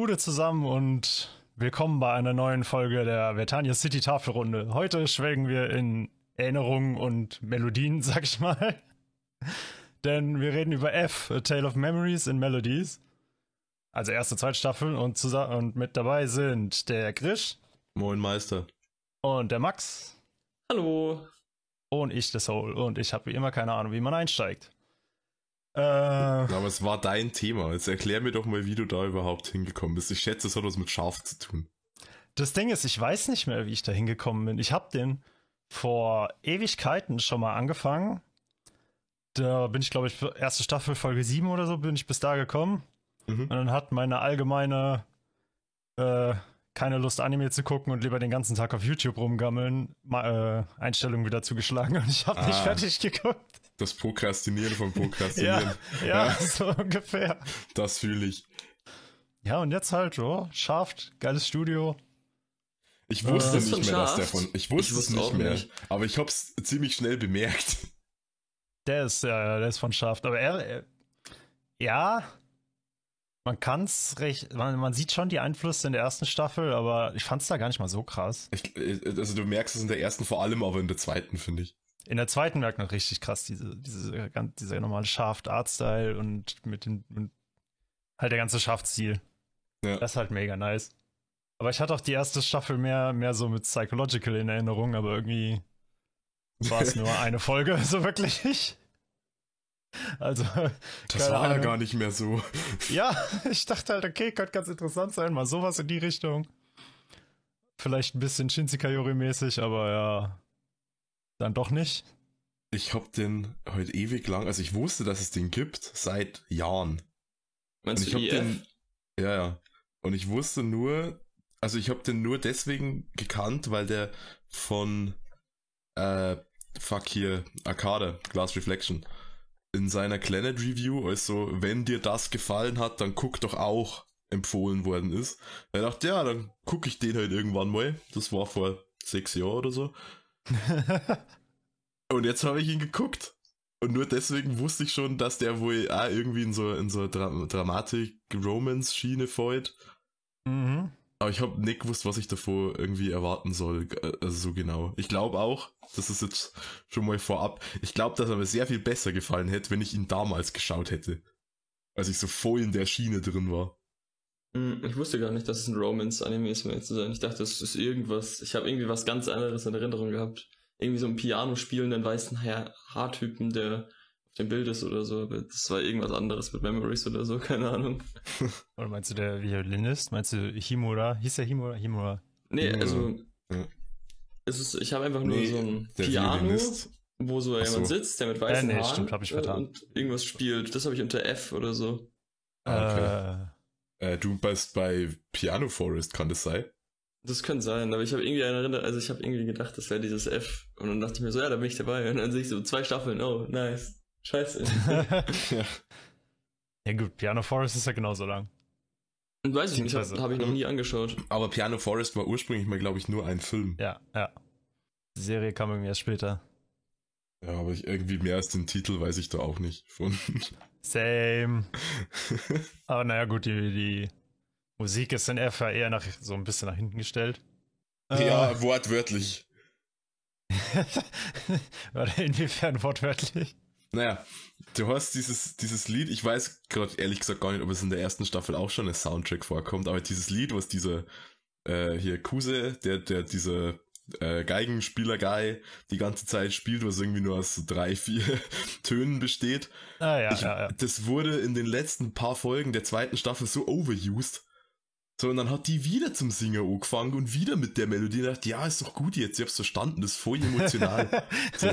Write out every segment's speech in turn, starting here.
Gude zusammen und willkommen bei einer neuen Folge der Vertania City Tafelrunde. Heute schwelgen wir in Erinnerungen und Melodien, sag ich mal. Denn wir reden über F, A Tale of Memories in Melodies. Also erste, zweite Staffel und, und mit dabei sind der Grisch. Moin Meister. Und der Max. Hallo. Und ich, der Soul. Und ich habe wie immer keine Ahnung, wie man einsteigt. Äh, Aber es war dein Thema. Jetzt erklär mir doch mal, wie du da überhaupt hingekommen bist. Ich schätze, es hat was mit Schaf zu tun. Das Ding ist, ich weiß nicht mehr, wie ich da hingekommen bin. Ich habe den vor Ewigkeiten schon mal angefangen. Da bin ich, glaube ich, erste Staffel, Folge 7 oder so, bin ich bis da gekommen. Mhm. Und dann hat meine allgemeine äh, keine Lust, Anime zu gucken und lieber den ganzen Tag auf YouTube rumgammeln, äh, Einstellungen wieder zugeschlagen und ich habe ah, nicht fertig geguckt. Das Prokrastinieren von Prokrastinieren. ja, ja, ja, so ungefähr. Das fühle ich. Ja, und jetzt halt, oh, Schaft, geiles Studio. Ich wusste äh, nicht mehr, dass der von. Ich wusste, ich wusste es nicht mehr, nicht. aber ich hab's ziemlich schnell bemerkt. Der ist, ja, der ist von Schaft, aber er, er ja, man kann es recht, man, man, sieht schon die Einflüsse in der ersten Staffel, aber ich fand es da gar nicht mal so krass. Ich, also du merkst es in der ersten vor allem, aber in der zweiten, finde ich. In der zweiten merkt man richtig krass diese, diese, dieser normale Shaft-Art-Style und mit dem, mit halt der ganze Shaft-Stil. Ja. Das ist halt mega nice. Aber ich hatte auch die erste Staffel mehr, mehr so mit Psychological in Erinnerung, aber irgendwie war es nur eine Folge, so wirklich. Also. Das war ja gar nicht mehr so. Ja, ich dachte halt, okay, könnte ganz interessant sein, mal sowas in die Richtung. Vielleicht ein bisschen Shinsekai-Yori-mäßig, aber ja. Dann doch nicht. Ich hab den heute ewig lang, also ich wusste, dass es den gibt, seit Jahren. Meinst Und du ich hab den, Ja, ja. Und ich wusste nur, also ich hab den nur deswegen gekannt, weil der von, äh, fuck hier, Arcade, Glass Reflection, in seiner Planet Review, also wenn dir das gefallen hat, dann guck doch auch empfohlen worden ist. Er dachte, ja, dann gucke ich den halt irgendwann mal. Das war vor sechs Jahren oder so. und jetzt habe ich ihn geguckt. Und nur deswegen wusste ich schon, dass der wohl auch irgendwie in so, in so Dra Dramatik-Romance-Schiene fällt. Mhm. Aber ich habe nicht gewusst, was ich davor irgendwie erwarten soll. Also so genau. Ich glaube auch, das ist jetzt schon mal vorab. Ich glaube, dass er mir sehr viel besser gefallen hätte, wenn ich ihn damals geschaut hätte. Als ich so voll in der Schiene drin war. Hm, ich wusste gar nicht, dass es ein Romance-Anime ist, um zu sein. Ich dachte, das ist irgendwas. Ich habe irgendwie was ganz anderes in Erinnerung gehabt. Irgendwie so ein Piano spielenden weißen Haartypen, der auf dem Bild ist oder so, aber das war irgendwas anderes mit Memories oder so, keine Ahnung. oder meinst du der Violinist? Meinst du Himura? Hieß der Himura? Himura? Nee, also ja. es ist, ich habe einfach nur nee, so ein Piano, Violinist. wo so jemand so. sitzt, der mit weißen äh, nee, Haaren stimmt, hab ich vertan. und irgendwas spielt. Das habe ich unter F oder so. Ah, okay. Äh, äh, du bist bei Piano Forest, kann das sein? Das könnte sein, aber ich habe irgendwie erinnert, also ich habe irgendwie gedacht, das wäre dieses F. Und dann dachte ich mir so, ja, da bin ich dabei. Und dann sehe ich so zwei Staffeln, oh, nice. Scheiße. ja. ja gut, Piano Forest ist ja genauso lang. Weiß ich nicht, habe hab ich noch nie angeschaut. Aber Piano Forest war ursprünglich mal, glaube ich, nur ein Film. Ja, ja. Die Serie kam irgendwie erst später. Ja, aber ich irgendwie mehr als den Titel weiß ich da auch nicht von. Same. aber naja, gut, die, die Musik ist in FA eher nach, so ein bisschen nach hinten gestellt. Ja, äh, wortwörtlich. Oder inwiefern wortwörtlich? Naja, du hast dieses, dieses Lied, ich weiß gerade ehrlich gesagt gar nicht, ob es in der ersten Staffel auch schon als Soundtrack vorkommt, aber dieses Lied, was dieser äh, hier Kuse, der, der dieser äh, Geigenspieler-Guy die ganze Zeit spielt, was irgendwie nur aus so drei, vier Tönen besteht. Ah, ja, ich, ja, ja. Das wurde in den letzten paar Folgen der zweiten Staffel so overused. So, und dann hat die wieder zum Singen angefangen und wieder mit der Melodie und dachte, ja, ist doch gut jetzt, ich hab's verstanden, das ist voll emotional. so,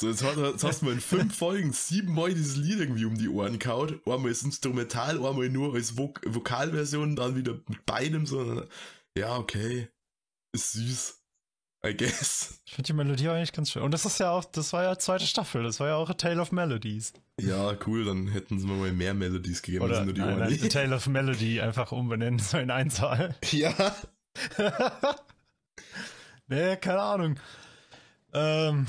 so, jetzt, hat, jetzt hast du mal in fünf Folgen siebenmal dieses Lied irgendwie um die Ohren kaut. Einmal als Instrumental, einmal nur als Vok Vokalversion, dann wieder mit beidem so. Ja, okay. Ist süß. I guess. Ich finde die Melodie eigentlich ganz schön. Und das ist ja auch, das war ja zweite Staffel, das war ja auch A Tale of Melodies. Ja, cool, dann hätten sie mir mal mehr Melodies gegeben, Oder, als nur die nein, nein, A Tale of Melody einfach umbenennen, so in Einzahl. Ja. nee, keine Ahnung. Ähm,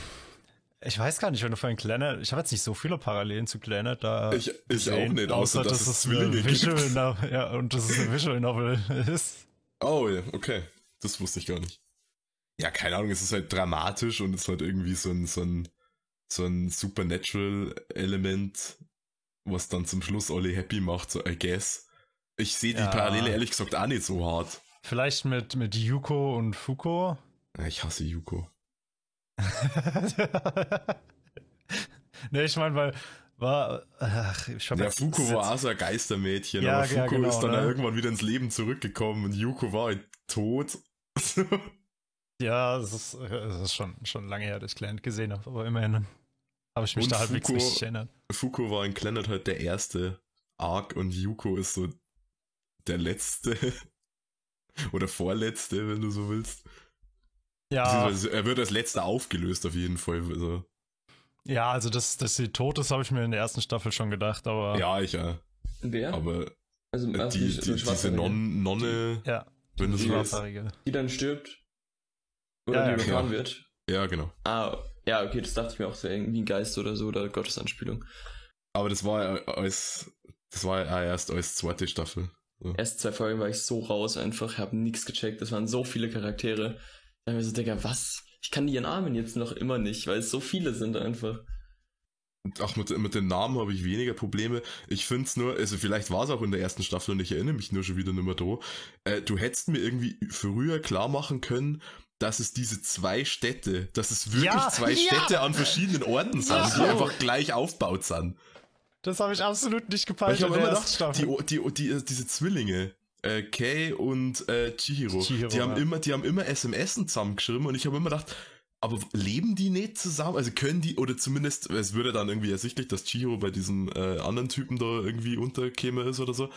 ich weiß gar nicht, wenn du vorhin Planet, ich habe jetzt nicht so viele Parallelen zu Planet da. Ich, ich auch nicht, außer, außer dass, dass, es Zwillinge eine gibt. Visual Novel, ja, und dass es eine Visual Novel ist. Oh ja, okay. Das wusste ich gar nicht. Ja, keine Ahnung, es ist halt dramatisch und es hat irgendwie so ein, so ein, so ein Supernatural-Element, was dann zum Schluss alle happy macht, so I guess. Ich sehe die Ja. Parallele ehrlich gesagt auch nicht so hart. Vielleicht mit, mit Yuko und Fuko. Ich hasse Yuko. ne, ich meine, weil war. Ach, ich hab Ja, jetzt- Fuko ist war auch so ein Geistermädchen, Ja, aber Fuko ja, genau, ist dann ne? irgendwann wieder ins Leben zurückgekommen und Yuko war halt tot. Ja, es ist, es ist schon, schon lange her, dass ich Clannad gesehen habe, aber immerhin habe ich mich Und da halbwegs Fuko- richtig erinnert. Fuko war in Clannad halt der erste Arc und Yuko ist so der letzte. Oder vorletzte, wenn du so willst. Ja, Er wird als letzter aufgelöst auf jeden Fall. Also, ja, also dass, dass sie tot ist, habe ich mir in der ersten Staffel schon gedacht, aber ja, ich ja. Wer? Aber also äh, ersten die, ist die, eine diese Nonne, ja, wenn du die. Schwarzhaarige. die dann stirbt. Oder Ja, die ja, überfahren klar. wird. Ja, genau. Ah, ja, okay, das dachte ich mir auch so irgendwie ein Geist oder so oder Gottesanspielung. Aber das war ja als, das war ja erst als zweite Staffel. So. Erst zwei Folgen war ich so raus einfach, habe nichts gecheckt. Das waren so viele Charaktere. Da hab ich mir so, Digga, was? Ich kann die Namen jetzt noch immer nicht, weil es so viele sind einfach. Ach, mit, mit den Namen habe ich weniger Probleme. Ich finde es nur, also vielleicht war es auch in der ersten Staffel und ich erinnere mich nur schon wieder nicht mehr dran. Äh, du hättest mir irgendwie früher klar machen können, dass es diese zwei Städte, dass es wirklich Ja, zwei ja. Städte an verschiedenen Orten sind, Ja. die einfach gleich aufgebaut sind. Das habe ich absolut nicht gepeilt ich habe in der immer ersten gedacht, Staffel. die, die, die, diese Zwillinge, äh, Kay und äh, Chihiro, Chihiro, die haben immer, die haben immer SMS zusammengeschrieben und ich habe immer gedacht, aber leben die nicht zusammen? Also können die, oder zumindest, es würde dann irgendwie ersichtlich, dass Chihiro bei diesem äh, anderen Typen da irgendwie unterkäme ist oder so.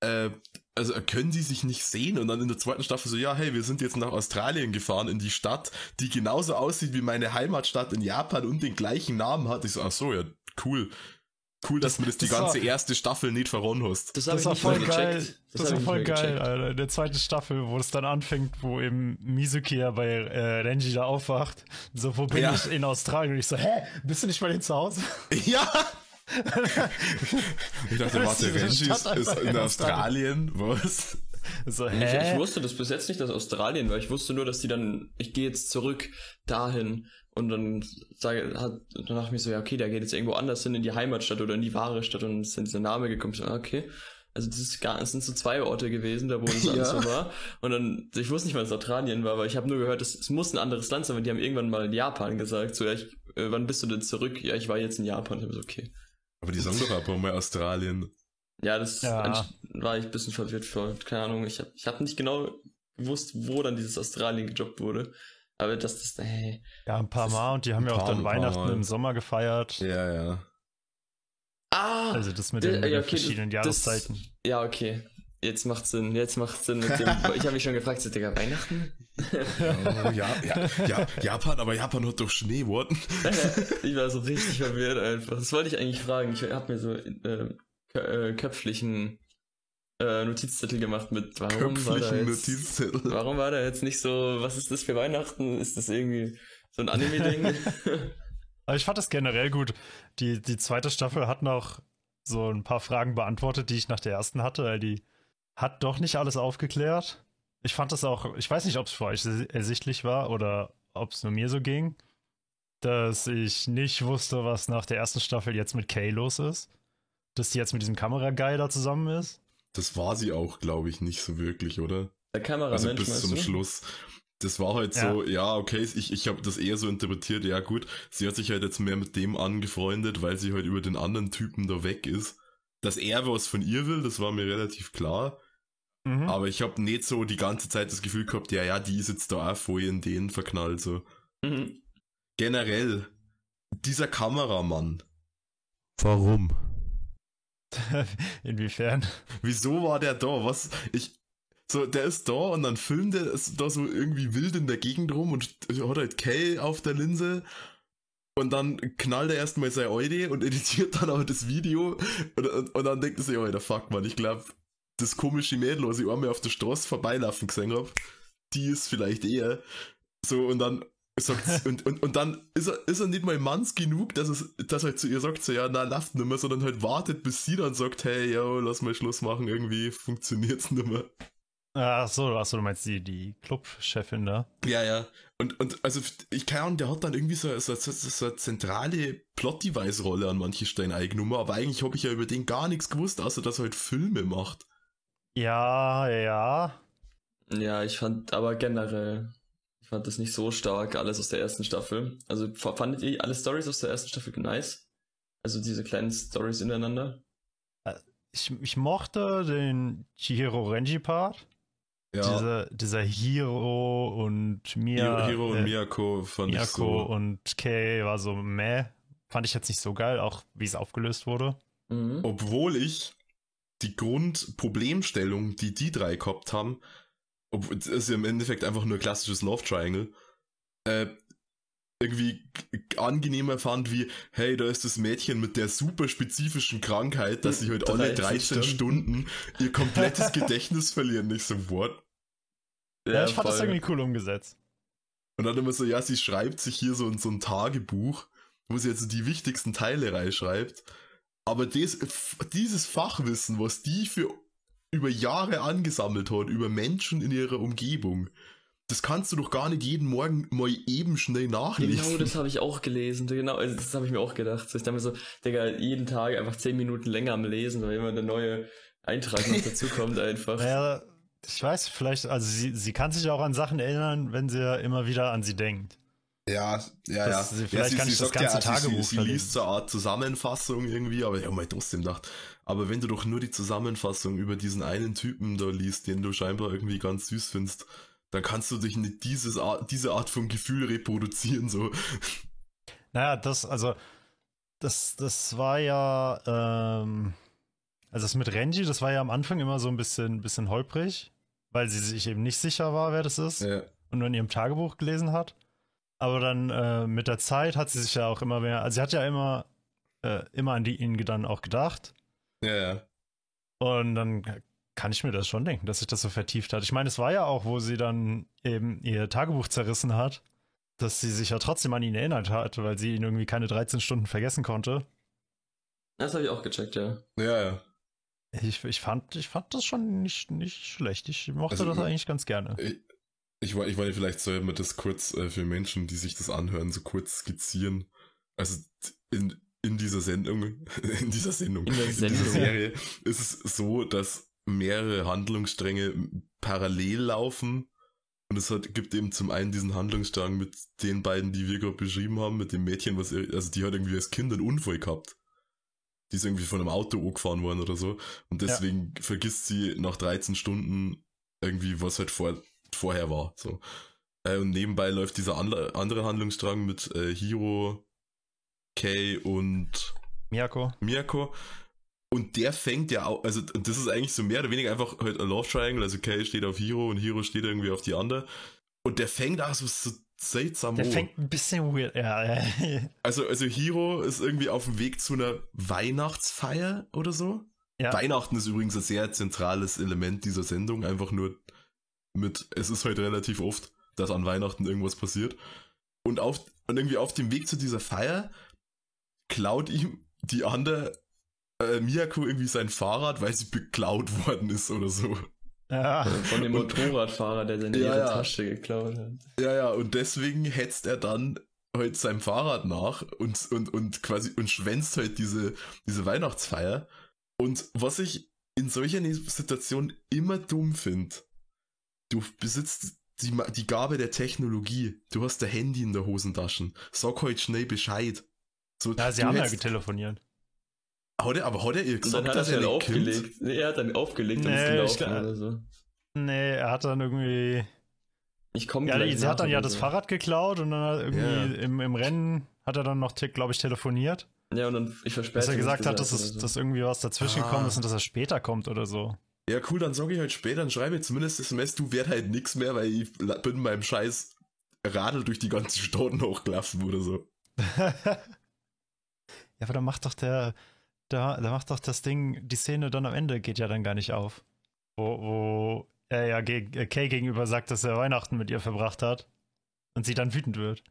Äh, also können die sich nicht sehen und dann in der zweiten Staffel so, ja, hey, wir sind jetzt nach Australien gefahren in die Stadt, die genauso aussieht wie meine Heimatstadt in Japan und den gleichen Namen hat. Ich so, ach so, ja, cool. Cool, dass Das- du das die das war- ganze erste Staffel nicht verronnen hast. Das Das ich war voll geil. gecheckt. Das, hab war ich voll geil, gecheckt. Alter. In der zweiten Staffel, wo es dann anfängt, wo eben Mizuki ja bei äh, Renji da aufwacht. So, wo bin Ja. ich in Australien? Und ich so, hä? Bist du nicht bei denen zu Hause? Ja! ich dachte, Das warte, Renji ist, ist in in Australien, was? So, Ich, ich hä? wusste das bis jetzt nicht, dass Australien war. Ich wusste nur, dass die dann, ich gehe jetzt zurück dahin und dann sage, hat, dann dachte ich mir so, ja, okay, der geht jetzt irgendwo anders hin in die Heimatstadt oder in die wahre Stadt und ist dann dieser Name gekommen. Ich so, ah, okay. Also das ist gar, es sind so zwei Orte gewesen, da wo das alles Ja. so war. Und dann, ich wusste nicht, was Australien war, aber ich habe nur gehört, es, es muss ein anderes Land sein, weil die haben irgendwann mal in Japan gesagt, so, ja, ich, äh, wann bist du denn zurück? Ja, ich war jetzt in Japan. Ich hab so, okay. Aber die sagen doch aber mal Australien. Ja, das Ja. war ich ein bisschen verwirrt vor, keine Ahnung. Ich habe ich hab nicht genau gewusst, wo dann dieses Australien gejobbt wurde. Aber das, das, hey. Ja, ein paar ist Mal und die haben ja auch dann Weihnachten im Sommer gefeiert. Ja, ja. Ah! Also das mit den, ja, okay, verschiedenen das- Jahreszeiten. Ja, okay. Jetzt macht Sinn, jetzt macht Sinn mit dem. ich habe mich schon gefragt, so, Digga, Weihnachten? Oh, ja, ja, ja, Japan, aber Japan hat doch Schnee, what? ich war so richtig verwirrt einfach. Das wollte ich eigentlich fragen. Ich habe mir so äh, äh, köpflichen äh, Notizzettel gemacht mit, warum war da Köpflichen jetzt, Notizzettel. Warum war da jetzt nicht so, was ist das für Weihnachten? Ist das irgendwie so ein Anime-Ding? Aber ich fand das generell gut. Die, die zweite Staffel hat noch so ein paar Fragen beantwortet, die ich nach der ersten hatte, weil die hat doch nicht alles aufgeklärt. Ich fand das auch, ich weiß nicht, ob es für euch ersichtlich war oder ob es nur mir so ging, dass ich nicht wusste, was nach der ersten Staffel jetzt mit Kay los ist. Dass die jetzt mit diesem Kameraguy da zusammen ist. Das war sie auch, glaube ich, nicht so wirklich, oder? Der Kameramensch, Also bis zum du? Schluss. Das war halt so, ja, okay, ich, ich habe das eher so interpretiert, ja gut, sie hat sich halt jetzt mehr mit dem angefreundet, weil sie halt über den anderen Typen da weg ist. Dass er was von ihr will, das war mir relativ klar. Mhm. Aber ich habe nicht so die ganze Zeit das Gefühl gehabt, ja, ja, die ist jetzt da auch voll in den verknallt, so. Mhm. Generell, dieser Kameramann. Warum? Inwiefern? Wieso war der da? Was? Ich. So, der ist da und dann filmt er da so irgendwie wild in der Gegend rum und hat halt Kay auf der Linse. Und dann knallt er erstmal sein Eude und editiert dann auch das Video. Und, und, und dann denkt er sich, Alter, fuck, man, ich glaube, das komische Mädel, was ich einmal auf der Straße vorbeilaufen gesehen hab, die ist vielleicht eher. So, und dann sagt, und, und, und dann ist er, ist er nicht mal manns genug, dass, es, dass er halt zu ihr sagt, so, ja, na, lauft nicht mehr, sondern halt wartet, bis sie dann sagt, hey, yo, lass mal Schluss machen, irgendwie funktioniert's nicht mehr. Ach so, ach so, du meinst die, die Clubchefin da? Ja, ja. Und, und also, ich keine Ahnung, der hat dann irgendwie so, so, so, so eine zentrale Plot-Device-Rolle an manchen Stellen eingenommen, aber eigentlich habe ich ja über den gar nichts gewusst, außer dass er halt Filme macht. Ja, ja. Ja, ich fand aber generell, fand das nicht so stark, alles aus der ersten Staffel. Also fandet ihr alle Stories aus der ersten Staffel nice? Also diese kleinen Stories ineinander? Ich, ich mochte den Chihiro Renji-Part. Ja. Diese, dieser Hiro und Mia. Hiro, und äh, Miyako fand ich Miyako so. und Kei war so meh. Fand ich jetzt nicht so geil, auch wie es aufgelöst wurde. Mhm. Obwohl ich die Grundproblemstellung, die die drei gehabt haben, obwohl es ist ja im Endeffekt einfach nur klassisches Love Triangle, äh, irgendwie angenehmer fand wie, hey, da ist das Mädchen mit der super spezifischen Krankheit, dass sie halt alle 13 13 Stunden ihr komplettes Gedächtnis verlieren, nicht so what? Ja, ich fand das voll. irgendwie cool umgesetzt. Und dann immer so, ja, sie schreibt sich hier so in so ein Tagebuch, wo sie jetzt die wichtigsten Teile reinschreibt. Aber des, dieses Fachwissen, was die für über Jahre angesammelt hat, über Menschen in ihrer Umgebung, das kannst du doch gar nicht jeden Morgen mal eben schnell nachlesen. Genau, das habe ich auch gelesen. Genau, also das habe ich mir auch gedacht. So, Ich dachte mir so, Digga, jeden Tag einfach 10 Minuten länger am Lesen, weil immer der neue Eintrag noch dazukommt einfach. Naja, ich weiß, vielleicht, also sie, sie kann sich auch an Sachen erinnern, wenn sie ja immer wieder an sie denkt. Ja, ja, Das- ja. vielleicht ja, kann ich das ganze sie- Tagebuch Sie, sie liest so eine Art Zusammenfassung irgendwie, aber ich hab mir trotzdem gedacht, aber wenn du doch nur die Zusammenfassung über diesen einen Typen da liest, den du scheinbar irgendwie ganz süß findest, dann kannst du dich nicht dieses Art, diese Art von Gefühl reproduzieren, so. Naja, das, also, das, das war ja, ähm, also das mit Renji, das war ja am Anfang immer so ein bisschen, bisschen holprig, weil sie sich eben nicht sicher war, wer das ist Ja, und nur in ihrem Tagebuch gelesen hat. Aber dann äh, mit der Zeit hat sie sich ja auch immer mehr, also sie hat ja immer, äh, immer an die ihn dann auch gedacht. ja, ja. Und dann kann ich mir das schon denken, dass sich das so vertieft hat. Ich meine, es war ja auch, wo sie dann eben ihr Tagebuch zerrissen hat, dass sie sich ja trotzdem an ihn erinnert hat, weil sie ihn irgendwie keine 13 Stunden vergessen konnte. Das habe ich auch gecheckt, ja. Ja, ja. Ich, ich, fand, ich fand das schon nicht, nicht schlecht. Ich mochte Also, das eigentlich ganz gerne. Ich, ich, war- ich meine, vielleicht soll man das kurz äh, für Menschen, die sich das anhören, so kurz skizzieren. Also in, in dieser Sendung, in dieser Sendung, In der dieser Sendung. Serie ist es so, dass mehrere Handlungsstränge parallel laufen. Und es hat, gibt eben zum einen diesen Handlungsstrang mit den beiden, die wir gerade beschrieben haben, mit dem Mädchen, was ihr, also die hat irgendwie als Kind einen Unfall gehabt. Die ist irgendwie von einem Auto angefahren worden oder so. Und Ja. deswegen vergisst sie nach 13 Stunden irgendwie, was halt vor, vorher war. So. Äh, und nebenbei läuft dieser andere, andere Handlungsstrang mit äh, Hiro, Kei und Miyako? Miyako. Und der fängt ja auch, also das ist eigentlich so mehr oder weniger einfach halt ein Love Triangle, also Kay steht auf Hiro und Hiro steht irgendwie auf die andere. Und der fängt auch so, so seltsam Der fängt ein bisschen weird. Ja, ja. Also, also Hiro ist irgendwie auf dem Weg zu einer Weihnachtsfeier oder so. ja. Weihnachten ist übrigens ein sehr zentrales Element dieser Sendung, einfach nur mit, es ist halt relativ oft, dass an Weihnachten irgendwas passiert. Und, auf, und irgendwie auf dem Weg zu dieser Feier klaut ihm die andere äh, Miyako irgendwie sein Fahrrad, weil sie beklaut worden ist oder so. ja. Von dem Motorradfahrer, der seine Ja. Tasche geklaut hat. Ja, ja, und deswegen hetzt er dann halt seinem Fahrrad nach und, und, und quasi und schwänzt halt diese, diese Weihnachtsfeier. Und was ich in solcher Situation immer dumm finde, du besitzt die, die Gabe der Technologie. Du hast der Handy in der Hosentasche. Sag halt schnell Bescheid. So, ja, sie haben ja hättest- getelefoniert. Hat er, aber hat er ihr gesagt, er dass er nicht aufgelegt. Nee, er hat dann aufgelegt und Nee, ist gelaufen glaub- oder so. Nee, er hat dann irgendwie. Ich komme Ja, gleich sie hat dann ja das. Fahrrad geklaut und dann hat irgendwie Ja. im, im Rennen hat er dann noch, glaube ich, telefoniert. Ja, und dann, ich verspäte Dass er gesagt hat, dass, es, so. dass irgendwie was dazwischen Ah. gekommen ist und dass er später kommt oder so. Ja, cool, dann sag ich halt später, dann schreibe ich zumindest SMS, du werd halt nix mehr, weil ich bin meinem scheiß Radl durch die ganze Stadt hochgelaufen oder so. ja, aber da macht doch der, da, da macht doch das Ding, die Szene dann am Ende geht ja dann gar nicht auf. Wo, wo er ja geg äh, Kay gegenüber sagt, dass er Weihnachten mit ihr verbracht hat. und sie dann wütend wird.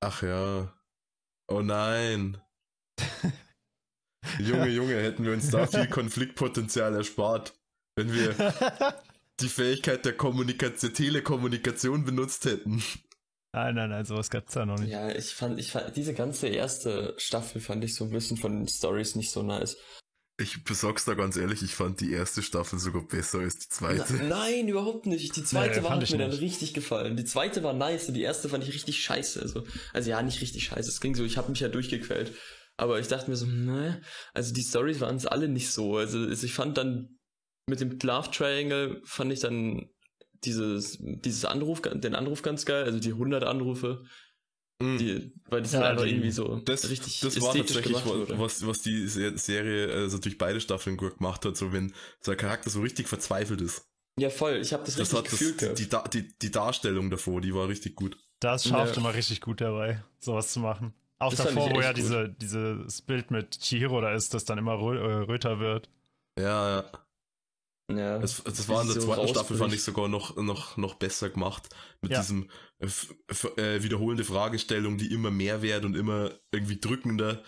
Ach ja. Oh nein. Junge, Junge, hätten wir uns da viel Konfliktpotenzial erspart, wenn wir die Fähigkeit der Kommunikation, Telekommunikation benutzt hätten. Nein, nein, nein, sowas gab's da noch nicht. Ja, ich fand, ich fand, diese ganze erste Staffel fand ich so ein bisschen von den Stories nicht so nice. Ich besag's da ganz ehrlich, ich fand die erste Staffel sogar besser als die zweite. Na, nein, überhaupt nicht. Die zweite Nee, war, hat mir nicht. dann richtig gefallen. Die zweite war nice und die erste fand ich richtig scheiße. Also, also ja, nicht richtig scheiße. Es ging so, ich habe mich ja durchgequält. Aber ich dachte mir so, ne, also die Stories waren es alle nicht so. Also also ich fand dann mit dem Love Triangle fand ich dann dieses, dieses Anruf, den Anruf ganz geil, also die 100 Anrufe, Mhm. die, weil das Ja, dann einfach irgendwie so das, richtig das war tatsächlich, was, was, was die Se- Serie also durch beide Staffeln gut gemacht hat, so wenn so ein Charakter so richtig verzweifelt ist. Ja, voll, ich habe das, Das richtig hat das, gefühlt die, die, die, die Darstellung davor, die war richtig gut. Das schafft Ja. immer richtig gut dabei, sowas zu machen. Auch Das davor, wo ja gut. diese, dieses Bild mit Chihiro da ist, das dann immer rö äh, röter wird. Ja, ja. Ja. Das, das war in der zweiten Staffel, fand ich sogar noch, noch, noch besser gemacht. Mit Ja. diesem äh, f- f- äh, wiederholende Fragestellung, die immer mehr wird und immer irgendwie drückender.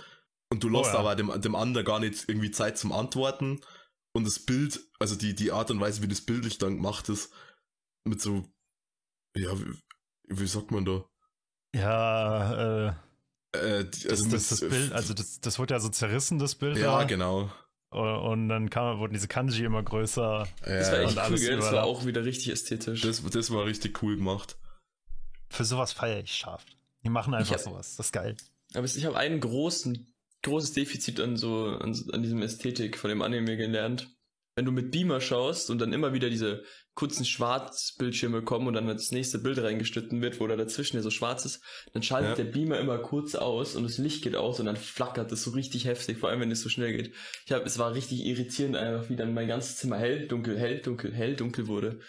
Und du lässt ja. aber dem, dem anderen gar nicht irgendwie Zeit zum Antworten. Und das Bild, also die, die Art und Weise, wie das bildlich dann gemacht ist, mit so, ja, wie, wie sagt man da? Ja, äh, Äh, die, das, das, das Bild, also das, das wurde ja so zerrissen, das Bild. Ja, da. genau. Und dann kam, wurden diese Kanji immer größer. das war Ja, echt und cool, alles gell? Das war überall. auch wieder richtig ästhetisch. das, das war richtig cool gemacht. Für sowas feiere ich scharf. Die machen einfach hab- sowas. Das ist geil. Aber ich habe einen großen, großes Defizit an so, an, an diesem Ästhetik von dem Anime gelernt. Wenn du mit Beamer schaust und dann immer wieder diese kurzen Schwarzbildschirme kommen und dann das nächste Bild reingeschnitten wird, wo da dazwischen ja so schwarz ist, dann schaltet Ja. der Beamer immer kurz aus und das Licht geht aus und dann flackert es so richtig heftig, vor allem wenn es so schnell geht. Ich habe, es war richtig irritierend einfach, wie dann mein ganzes Zimmer hell, dunkel, hell, dunkel, hell, dunkel wurde.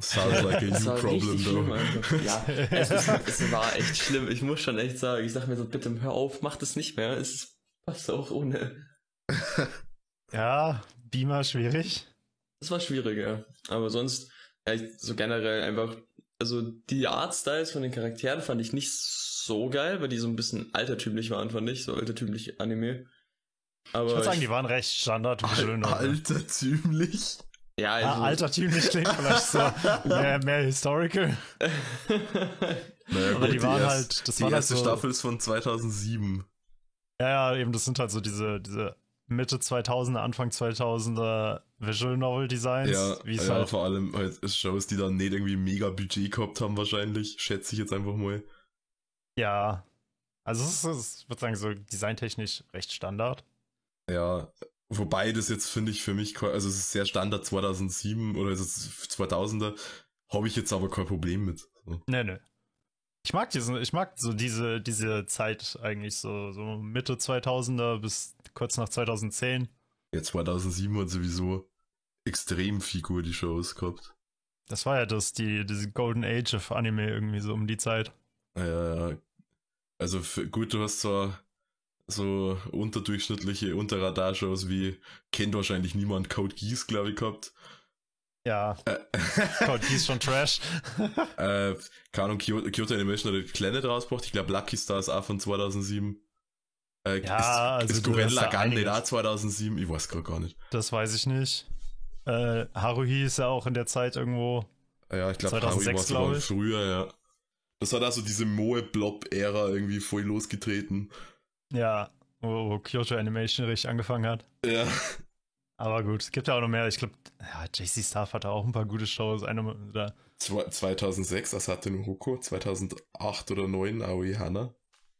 Sounds like a you war problem, schlimm though. einfach. Ja, es, ist, es war echt schlimm. Ich muss schon echt sagen, ich sag mir so, bitte hör auf, mach das nicht mehr. Es ist, passt auch ohne. Ja, Beamer schwierig. Das war schwierig, ja. Aber sonst, ja, ich- so generell einfach, also die Artstyles von den Charakteren fand ich nicht so geil, weil die so ein bisschen altertümlich waren, fand ich, so altertümlich Anime. Aber Ich würde sagen, die waren recht standard. Al altertümlich. ja, Ja, also, altertümlich klingt vielleicht so mehr, mehr historical. Naja, Aber die waren erst- halt- das die waren halt erste so- Staffel ist von 2007. Ja, ja, eben, das sind halt so diese, diese Mitte 2000er, Anfang 2000er Visual Novel Designs. Ja, ja halt. vor allem halt Shows, die dann nicht irgendwie mega Budget gehabt haben, wahrscheinlich. Schätze ich jetzt einfach mal. Ja. Also, es ist, es würde sagen, so designtechnisch recht Standard. Ja, wobei das jetzt finde ich für mich, also es ist sehr Standard 2007 oder es ist 2000er, habe ich jetzt aber kein Problem mit. So. Nee, nee. Ich mag diesen, ich mag so diese, diese Zeit eigentlich so, so Mitte 2000er bis kurz nach 2010. Ja, 2007 hat sowieso extrem viel gute Shows gehabt. Das war ja das, die, diese Golden Age of Anime irgendwie so um die Zeit. Ja, ja. Also für, gut, du hast zwar so unterdurchschnittliche Unterradar-Shows wie kennt wahrscheinlich niemand Code Geass, glaube ich, gehabt. Ja, Äh, Gott, die ist schon Trash. äh, keine Ahnung, Kyoto, Animation hat Planet rausgebracht. Ich glaube, Lucky Star ist auch von 2007. Äh, Ja, ist, also ist Gurren da Lagann nicht einiges. auch 2007? Ich weiß gerade gar nicht. Das weiß ich nicht. Äh, Haruhi ist ja auch in der Zeit irgendwo. Ja, ich glaube, 2006, Harry war sogar früher, ja. Das hat also diese Moe-Blob-Ära irgendwie voll losgetreten. Ja, wo, wo Kyoto Animation richtig angefangen hat. Ja. Aber gut, es gibt ja auch noch mehr. Ich glaube, ja, JC Staff hatte auch ein paar gute Shows. Eine, Zwei- 2006 Asate no Hoko, 2008 oder 2009 Aoi Hana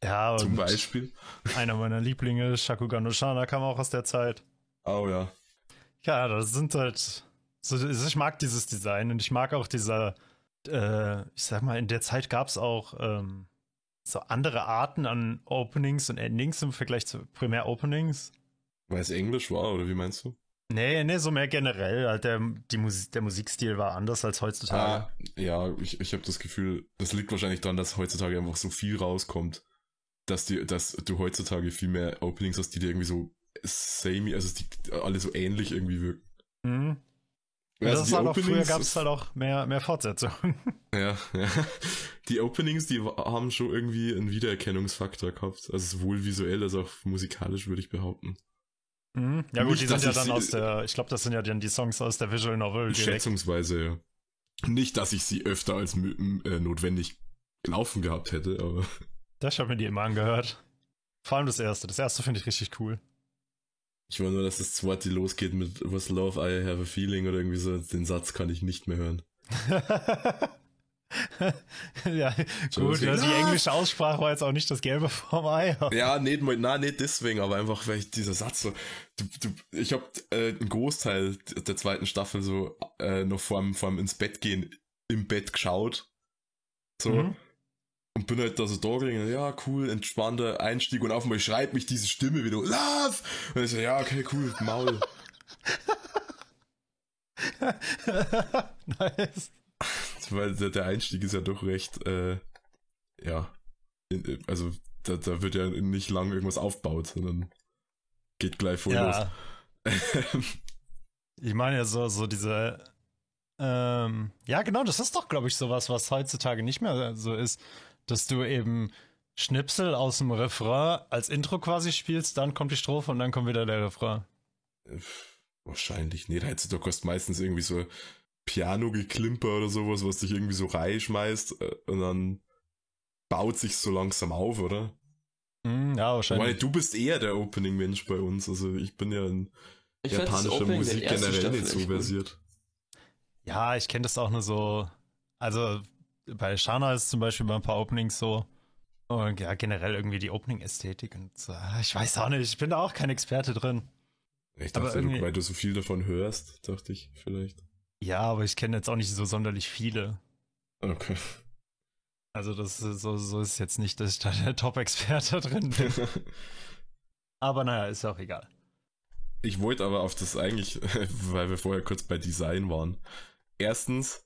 ja, zum Beispiel. einer meiner Lieblinge, Shakugan no Shana, kam auch aus der Zeit. Oh ja. Ja, das sind halt. So, also ich mag dieses Design und ich mag auch dieser. Äh, ich sag mal, in der Zeit gab es auch ähm, so andere Arten an Openings und Endings im Vergleich zu primär Openings. Weil es Englisch war, oder wie meinst du? Nee, nee, so mehr generell. Halt der, die Musik, der Musikstil war anders als heutzutage. Ah, ja, ich, ich habe das Gefühl, das liegt wahrscheinlich daran, dass heutzutage einfach so viel rauskommt, dass, die, dass du heutzutage viel mehr Openings hast, die dir irgendwie so samey, also die alle so ähnlich irgendwie wirken. Hm? das Also ist die halt auch, früher gab es halt auch mehr, mehr Fortsetzungen. Ja, ja. Die Openings, die haben schon irgendwie einen Wiedererkennungsfaktor gehabt. Also sowohl visuell als auch musikalisch, würde ich behaupten. Mhm. Ja gut, Nicht, die sind ja dann sie- aus der, ich glaube, das sind ja dann die Songs aus der Visual Novel direkt. Schätzungsweise, ja. Nicht, dass ich sie öfter als äh, notwendig laufen gehabt hätte, aber Das habe ich mir die immer angehört. Vor allem das erste. Das erste finde ich richtig cool. ich war nur, dass das zweite losgeht mit Was Love, I Have a Feeling oder irgendwie so. Den Satz kann ich nicht mehr hören. ja, So, gut, deswegen- ja, die englische Aussprache war jetzt auch nicht das Gelbe vom Ei. Ja, nicht na, nicht deswegen, aber einfach, weil ich dieser Satz so, du, du, ich habe äh, einen Großteil der zweiten Staffel so äh, noch vorm, vorm ins Bett gehen im Bett geschaut. So. Mhm. Und bin halt da so da gelegen, ja, cool, entspannter Einstieg und auf einmal schreibt mich diese Stimme wieder, Love! Und ich so, ja, okay, cool, Maul. nice. Weil der, der Einstieg ist ja doch recht, äh, ja, in- also da, da wird ja nicht lang irgendwas aufbaut, sondern geht gleich voll los. Ja, ich meine ja so, so diese. Ähm, ja, genau, das ist doch, glaube ich, sowas, was heutzutage nicht mehr so ist, dass du eben Schnipsel aus dem Refrain als Intro quasi spielst, dann kommt die Strophe und dann kommt wieder der Refrain. Äh, Wahrscheinlich nicht. Heutzutage kostet meistens irgendwie so Piano-Geklimper oder sowas, was dich irgendwie so reinschmeißt äh, und dann baut sich so langsam auf, oder? Hm, ja, Weil wahrscheinlich. du bist eher der Opening-Mensch bei uns. Also ich bin ja in Ich japanischer Musik generell nicht so versiert. Ja, ich kenne das auch nur so. Also bei Shana ist zum Beispiel bei ein paar Openings so. Und ja, generell irgendwie die Opening-Ästhetik und so. Ah, Ich weiß auch nicht, ich bin da auch kein Experte drin. Ich Aber dachte, irgendwie- du, weil du so viel davon hörst, dachte ich vielleicht. Ja, aber ich kenne jetzt auch nicht so sonderlich viele. Okay. Also das ist so, so ist jetzt nicht, dass ich da der Top-Experte drin bin. Aber naja, ist ja auch egal. Ich wollte aber auf das eigentlich, weil wir vorher kurz bei Design waren. Erstens,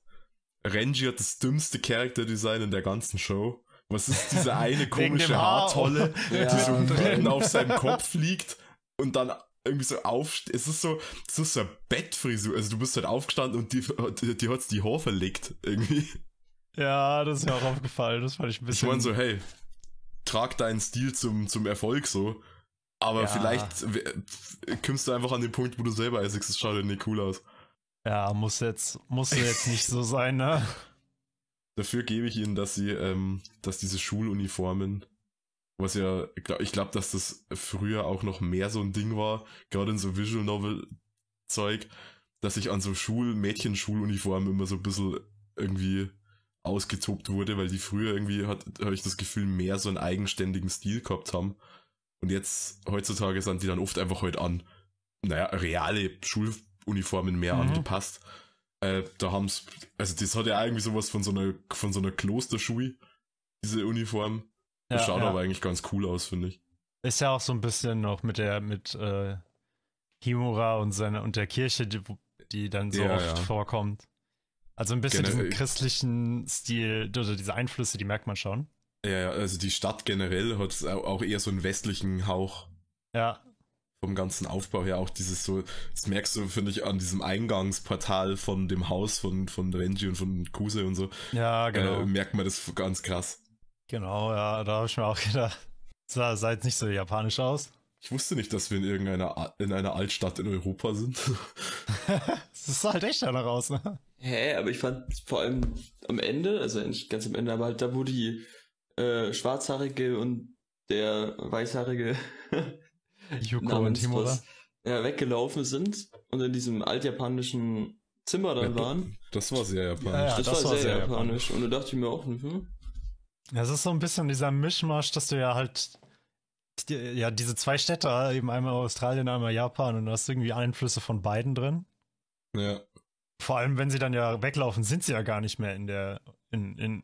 Renji hat das dümmste Charakterdesign in der ganzen Show. Was ist diese eine komische. Haartolle, Ja. die so Und- mitten auf seinem Kopf liegt und dann irgendwie so aufsteht. Es ist so, es ist so eine Bettfrisur. Also du bist halt aufgestanden und die, die, die hat's die Haar verlegt irgendwie. Ja, das ist mir auch aufgefallen. Das fand ich ein Ich bisschen. meine so, hey, trag deinen Stil zum, zum Erfolg so. Aber Ja. vielleicht kommst du einfach an den Punkt, wo du selber sagst, es schaut ja nicht cool aus. ja, muss jetzt, muss jetzt nicht so sein, ne? Dafür gebe ich ihnen, dass sie, ähm, dass diese Schuluniformen, was ja, ich glaube, dass das früher auch noch mehr so ein Ding war, gerade in so Visual Novel Zeug, dass ich an so Schul, Mädchenschuluniformen immer so ein bisschen irgendwie ausgetobt wurde, weil die früher irgendwie hat, habe ich das Gefühl, mehr so einen eigenständigen Stil gehabt haben. Und jetzt, heutzutage sind die dann oft einfach halt an, naja, reale Schuluniformen mehr Mhm. angepasst. Äh, da haben's, also das hat ja irgendwie sowas von so einer, von so einer Klosterschui, diese Uniform. Das Ja, schaut ja. aber eigentlich ganz cool aus, finde ich. Ist ja auch so ein bisschen noch mit der, mit äh, Himura und seiner und der Kirche, die, die dann so Ja, oft vorkommt. Also ein bisschen Generell- diesen christlichen Stil, oder diese Einflüsse, die merkt man schon. Ja, also die Stadt generell hat au- auch eher so einen westlichen Hauch Ja, vom ganzen Aufbau her. Auch dieses so, das merkst du, finde ich, an diesem Eingangsportal von dem Haus von, von Renji und von Kuse und so. ja, genau. Äh, merkt man das ganz krass. Genau, ja, da habe ich mir auch gedacht. Sah, sah jetzt nicht so japanisch aus. Ich wusste nicht, dass wir in irgendeiner in einer Altstadt in Europa sind. Es sah halt echt danach aus, ne? Hä, aber ich fand vor allem am Ende, also nicht ganz am Ende, aber halt da, wo die äh, Schwarzhaarige und der Weißhaarige Yuko und was, ja, weggelaufen sind und in diesem altjapanischen Zimmer dann waren. Das war sehr japanisch. Ja, ja. das, das war war sehr, sehr japanisch. Und da dachte ich mir auch, hm, Das ist so ein bisschen dieser Mischmasch, dass du ja halt die, ja diese zwei Städte, eben einmal Australien, einmal Japan und du hast irgendwie Einflüsse von beiden drin. Ja. Vor allem, wenn sie dann ja weglaufen, sind sie ja gar nicht mehr in der in, in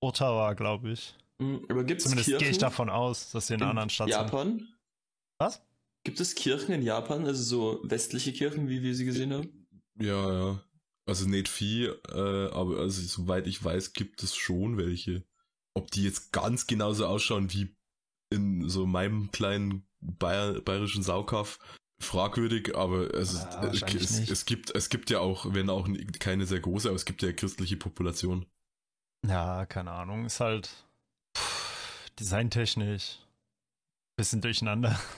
Ottawa, glaube ich. hm. aber gibt es Zumindest gehe ich davon aus, dass sie in einer anderen Stadt sind. Japan? Was? Gibt es Kirchen in Japan, also so westliche Kirchen, wie wir sie gesehen haben? Ja, ja. Also nicht viel, äh, aber also soweit ich weiß, gibt es schon welche. Ob die jetzt ganz genauso ausschauen wie in so meinem kleinen Bayer, bayerischen Saukauf, fragwürdig, aber es, es, wahrscheinlich es, es gibt es gibt ja auch, wenn auch keine sehr große, aber es gibt ja christliche Population. Ja, keine Ahnung. Ist halt pff, designtechnisch bisschen durcheinander.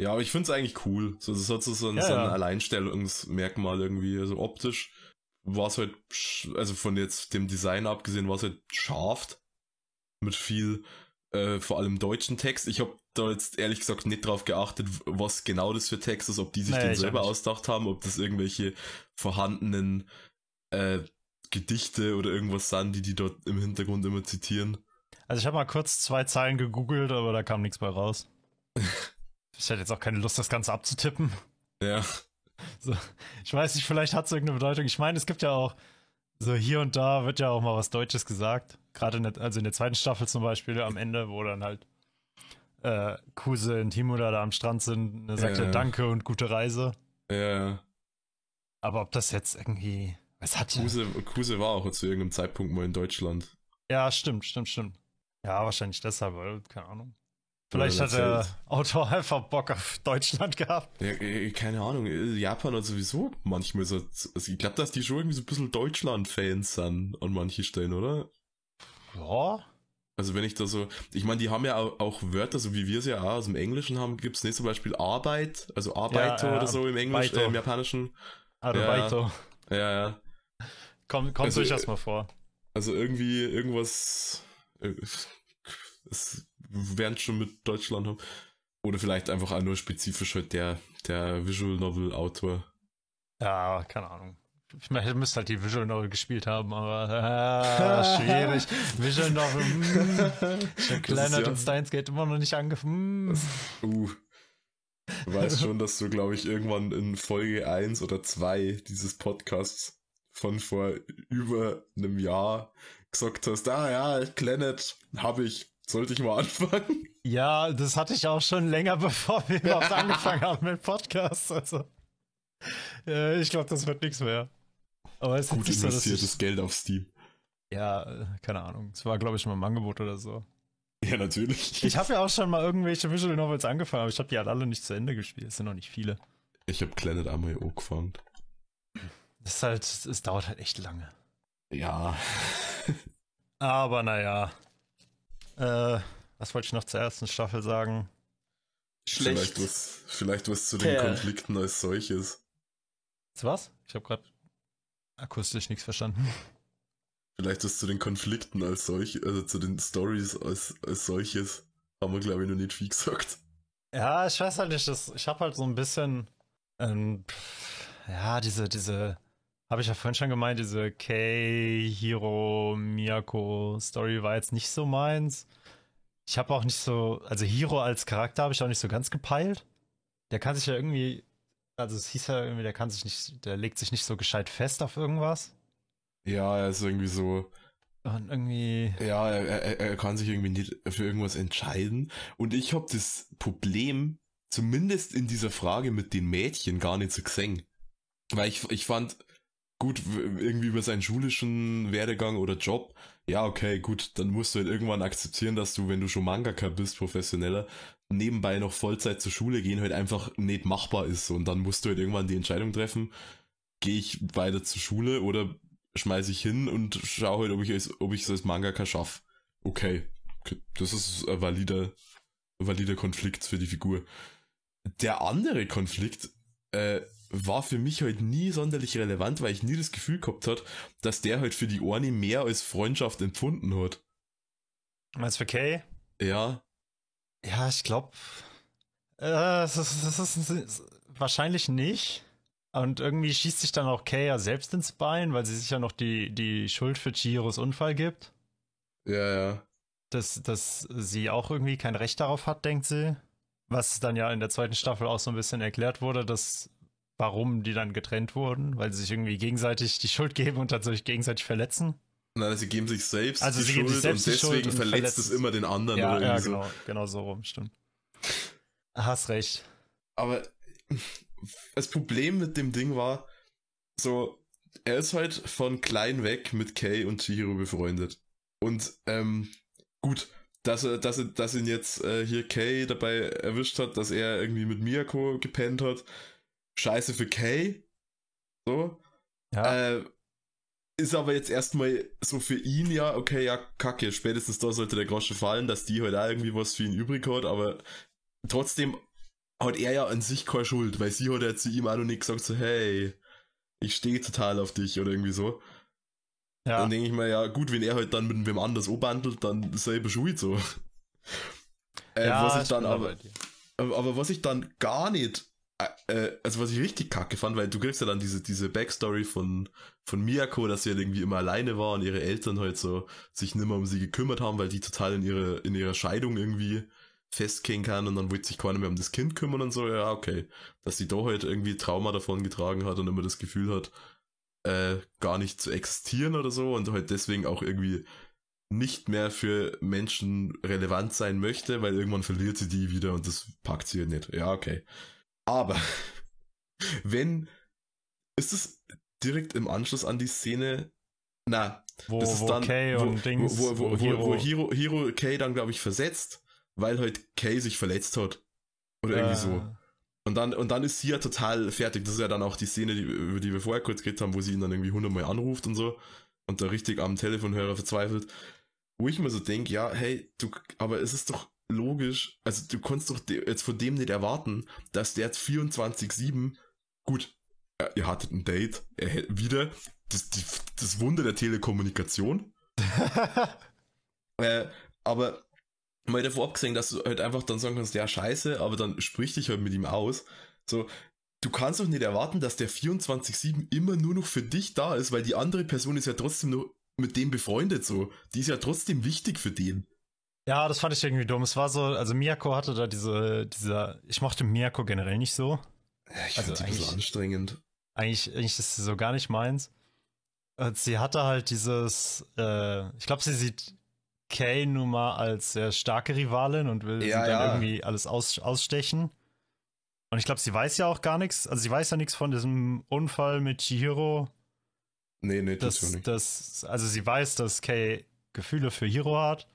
Ja, aber ich finde es eigentlich cool. So, das hat so, so ein, Ja, so ein ja. Alleinstellungsmerkmal irgendwie. Also optisch war es halt, also von jetzt dem Design abgesehen, war es halt scharf. Mit viel, äh, vor allem deutschen Text. Ich habe da jetzt ehrlich gesagt nicht drauf geachtet, was genau das für Text ist, ob die sich Nee, den selber ausgedacht haben, ob das irgendwelche vorhandenen äh, Gedichte oder irgendwas sind, die die dort im Hintergrund immer zitieren. Also ich habe mal kurz zwei Zeilen gegoogelt, aber da kam nichts bei raus. Ich hätte jetzt auch keine Lust, das Ganze abzutippen. Ja, So, ich weiß nicht, vielleicht hat es irgendeine Bedeutung. Ich meine, es gibt ja auch so hier und da wird ja auch mal was Deutsches gesagt. Gerade in der, also in der zweiten Staffel zum Beispiel am Ende, wo dann halt äh, Kuse und Timura da am Strand sind, ne, sagt Ja. er Danke und gute Reise. ja. Aber ob das jetzt irgendwie. Was hat. Kuse, Kuse war auch zu irgendeinem Zeitpunkt mal in Deutschland. Ja, stimmt, stimmt, stimmt. Ja, wahrscheinlich deshalb, weil, keine Ahnung. Vielleicht hat der. Autor einfach Bock auf Deutschland gehabt. Ja, äh, keine Ahnung, äh, Japan hat sowieso manchmal so, also ich glaube, dass die schon irgendwie so ein bisschen Deutschland-Fans sind an manchen Stellen, oder? Ja. Also wenn ich da so, ich meine, die haben ja auch, auch Wörter, so wie wir es ja auch aus dem Englischen haben, gibt es nicht zum Beispiel Arbeit, also Arbeiter Ja, ja, oder so im Englisch, äh, im Japanischen. Arubaito. Ja, ja. Kommt, kommt Also, durchaus äh, mal vor. Also irgendwie irgendwas, äh, es werden schon mit Deutschland haben. Oder vielleicht einfach auch nur spezifisch halt der, der Visual Novel Autor. Ja, keine Ahnung. Ich meine, ihr müsst halt die Visual Novel gespielt haben, aber äh, schwierig. Visual Novel, Planet ja- und Steins Gate immer noch nicht angefangen. Mm. Uh. Du weißt schon, dass du, glaube ich, irgendwann in Folge 1 oder 2 dieses Podcasts von vor über einem Jahr gesagt hast, ah ja, Planet habe ich, sollte ich mal anfangen? Ja, das hatte ich auch schon länger, bevor wir überhaupt angefangen haben mit Podcast. Also, äh, ich glaube, das wird nichts mehr. Aber es ist Gut jetzt nicht so, investiertes ich, Geld auf Steam. Ja, äh, keine Ahnung. Es war, glaube ich, mal im Angebot oder so. Ja, natürlich. Ich habe ja auch schon mal irgendwelche Visual Novels angefangen, aber ich habe die halt alle nicht zu Ende gespielt. Es sind noch nicht viele. Ich habe Planet einmal angefangen. Das ist halt, es dauert halt echt lange. Ja. Aber naja. Äh, was wollte ich noch zur ersten Staffel sagen? Schlecht. Vielleicht was, vielleicht was zu den Kerl. Konflikten als solches. Ist was? Ich habe gerade akustisch nichts verstanden. Vielleicht was zu den Konflikten als solch, also zu den Stories als, als solches. Haben wir, glaube ich, noch nicht viel gesagt. Ja, ich weiß halt nicht, das, ich habe halt so ein bisschen, ähm, ja, diese, diese, habe ich ja vorhin schon gemeint, diese Kei, Hiro, Miyako Story war jetzt nicht so meins. Ich habe auch nicht so, also Hiro als Charakter habe ich auch nicht so ganz gepeilt. Der kann sich ja irgendwie, also es hieß ja irgendwie, der kann sich nicht, der legt sich nicht so gescheit fest auf irgendwas. Ja, er ist irgendwie so, Und irgendwie, ja, er, er, er kann sich irgendwie nicht für irgendwas entscheiden. Und ich habe das Problem, zumindest in dieser Frage mit den Mädchen, gar nicht so gesehen. Weil ich, ich fand, gut, irgendwie über seinen schulischen Werdegang oder Job, ja, okay, gut, dann musst du halt irgendwann akzeptieren, dass du, wenn du schon Mangaka bist, professioneller, nebenbei noch Vollzeit zur Schule gehen halt einfach nicht machbar ist. Und dann musst du halt irgendwann die Entscheidung treffen, gehe ich weiter zur Schule oder schmeiße ich hin und schaue halt, ob ich es, ob ich es als Mangaka schaffe. Okay, das ist ein valider, valider Konflikt für die Figur. Der andere Konflikt äh, war für mich halt nie sonderlich relevant, weil ich nie das Gefühl gehabt hat, dass der halt für die Orni mehr als Freundschaft empfunden hat. meinst du für Kay? Ja, Ja, ich glaube, äh, es ist, es ist, es ist wahrscheinlich nicht. Und irgendwie schießt sich dann auch Kay ja selbst ins Bein, weil sie sich ja noch die, die Schuld für Chihiros Unfall gibt. ja, ja. Dass, dass sie auch irgendwie kein Recht darauf hat, denkt sie. Was dann ja in der zweiten Staffel auch so ein bisschen erklärt wurde, dass warum die dann getrennt wurden, weil sie sich irgendwie gegenseitig die Schuld geben und tatsächlich gegenseitig verletzen. Nein, sie geben sich selbst Also die sie geben Schuld sich selbst und die Schuld deswegen und verletzt verletzen- es immer den anderen Ja, oder ja, so. genau, genau so rum, stimmt. Hast recht. Aber das Problem mit dem Ding war, so, er ist halt von klein weg mit Kay und Chihiro befreundet. Und, ähm, gut, dass er, dass er, dass ihn jetzt äh, hier Kay dabei erwischt hat, dass er irgendwie mit Miyako gepennt hat. Scheiße für Kay. So. Ja. Äh, ist aber jetzt erstmal so für ihn ja, okay, ja, kacke. Spätestens da sollte der Groschen fallen, dass die halt auch irgendwie was für ihn übrig hat, aber trotzdem hat er ja an sich keine Schuld, weil sie hat ja zu ihm auch noch nicht gesagt, so, hey, ich stehe total auf dich oder irgendwie so. ja. Dann denke ich mir, ja, gut, wenn er halt dann mit wem anders obandelt, dann selber schuld so. Äh, ja, was ich dann aber, aber was ich dann gar nicht, äh, äh, also was ich richtig kacke fand, weil du kriegst ja dann diese, diese Backstory von, von Miyako, dass sie halt irgendwie immer alleine war und ihre Eltern halt so sich nimmer um sie gekümmert haben, weil die total in ihre, in ihrer Scheidung irgendwie festgehen kann und dann wollte sich keiner mehr um das Kind kümmern und so, ja, okay. Dass sie da halt irgendwie Trauma davon getragen hat und immer das Gefühl hat, äh, gar nicht zu existieren oder so und halt deswegen auch irgendwie nicht mehr für Menschen relevant sein möchte, weil irgendwann verliert sie die wieder und das packt sie halt nicht. Ja, okay. Aber wenn ist es direkt im Anschluss an die Szene, na, Wo, das ist wo dann, Kay wo, und Dings, wo, wo, wo, Hiro- wo Hiro, Hiro Kay dann, glaube ich, versetzt, weil halt Kay sich verletzt hat. Oder irgendwie äh, so. Und dann, und dann ist sie ja total fertig. Das ist ja dann auch die Szene, die, über die wir vorher kurz geredet haben, wo sie ihn dann irgendwie hundertmal anruft und so. Und da richtig am Telefonhörer verzweifelt. Wo ich mir so denke, ja, hey, du, aber es ist doch logisch, also du kannst doch jetzt von dem nicht erwarten, dass der jetzt 24-7, gut, ihr hattet ein Date, er hätte wieder das, die, das Wunder der Telekommunikation. Äh, aber mal davor abgesehen, dass du halt einfach dann sagen kannst, ja, scheiße, aber dann sprich dich halt mit ihm aus. So, du kannst doch nicht erwarten, dass der 24-7 immer nur noch für dich da ist, weil die andere Person ist ja trotzdem nur mit dem befreundet, so. Die ist ja trotzdem wichtig für den. Ja, das fand ich irgendwie dumm. Es war so, also Miyako hatte da diese, dieser, ich mochte Miyako generell nicht so. Ich Also ein bisschen eigentlich- anstrengend. Eigentlich, eigentlich ist sie so gar nicht meins. Und sie hatte halt dieses, äh, ich glaube, sie sieht Kay nun mal als sehr starke Rivalin und will Ja, sie dann ja. irgendwie alles aus, ausstechen. Und ich glaube, sie weiß ja auch gar nichts, also sie weiß ja nichts von diesem Unfall mit Chihiro. Nee, nee, das Das, nicht. das, also sie weiß, dass Kay Gefühle für Hiro hat,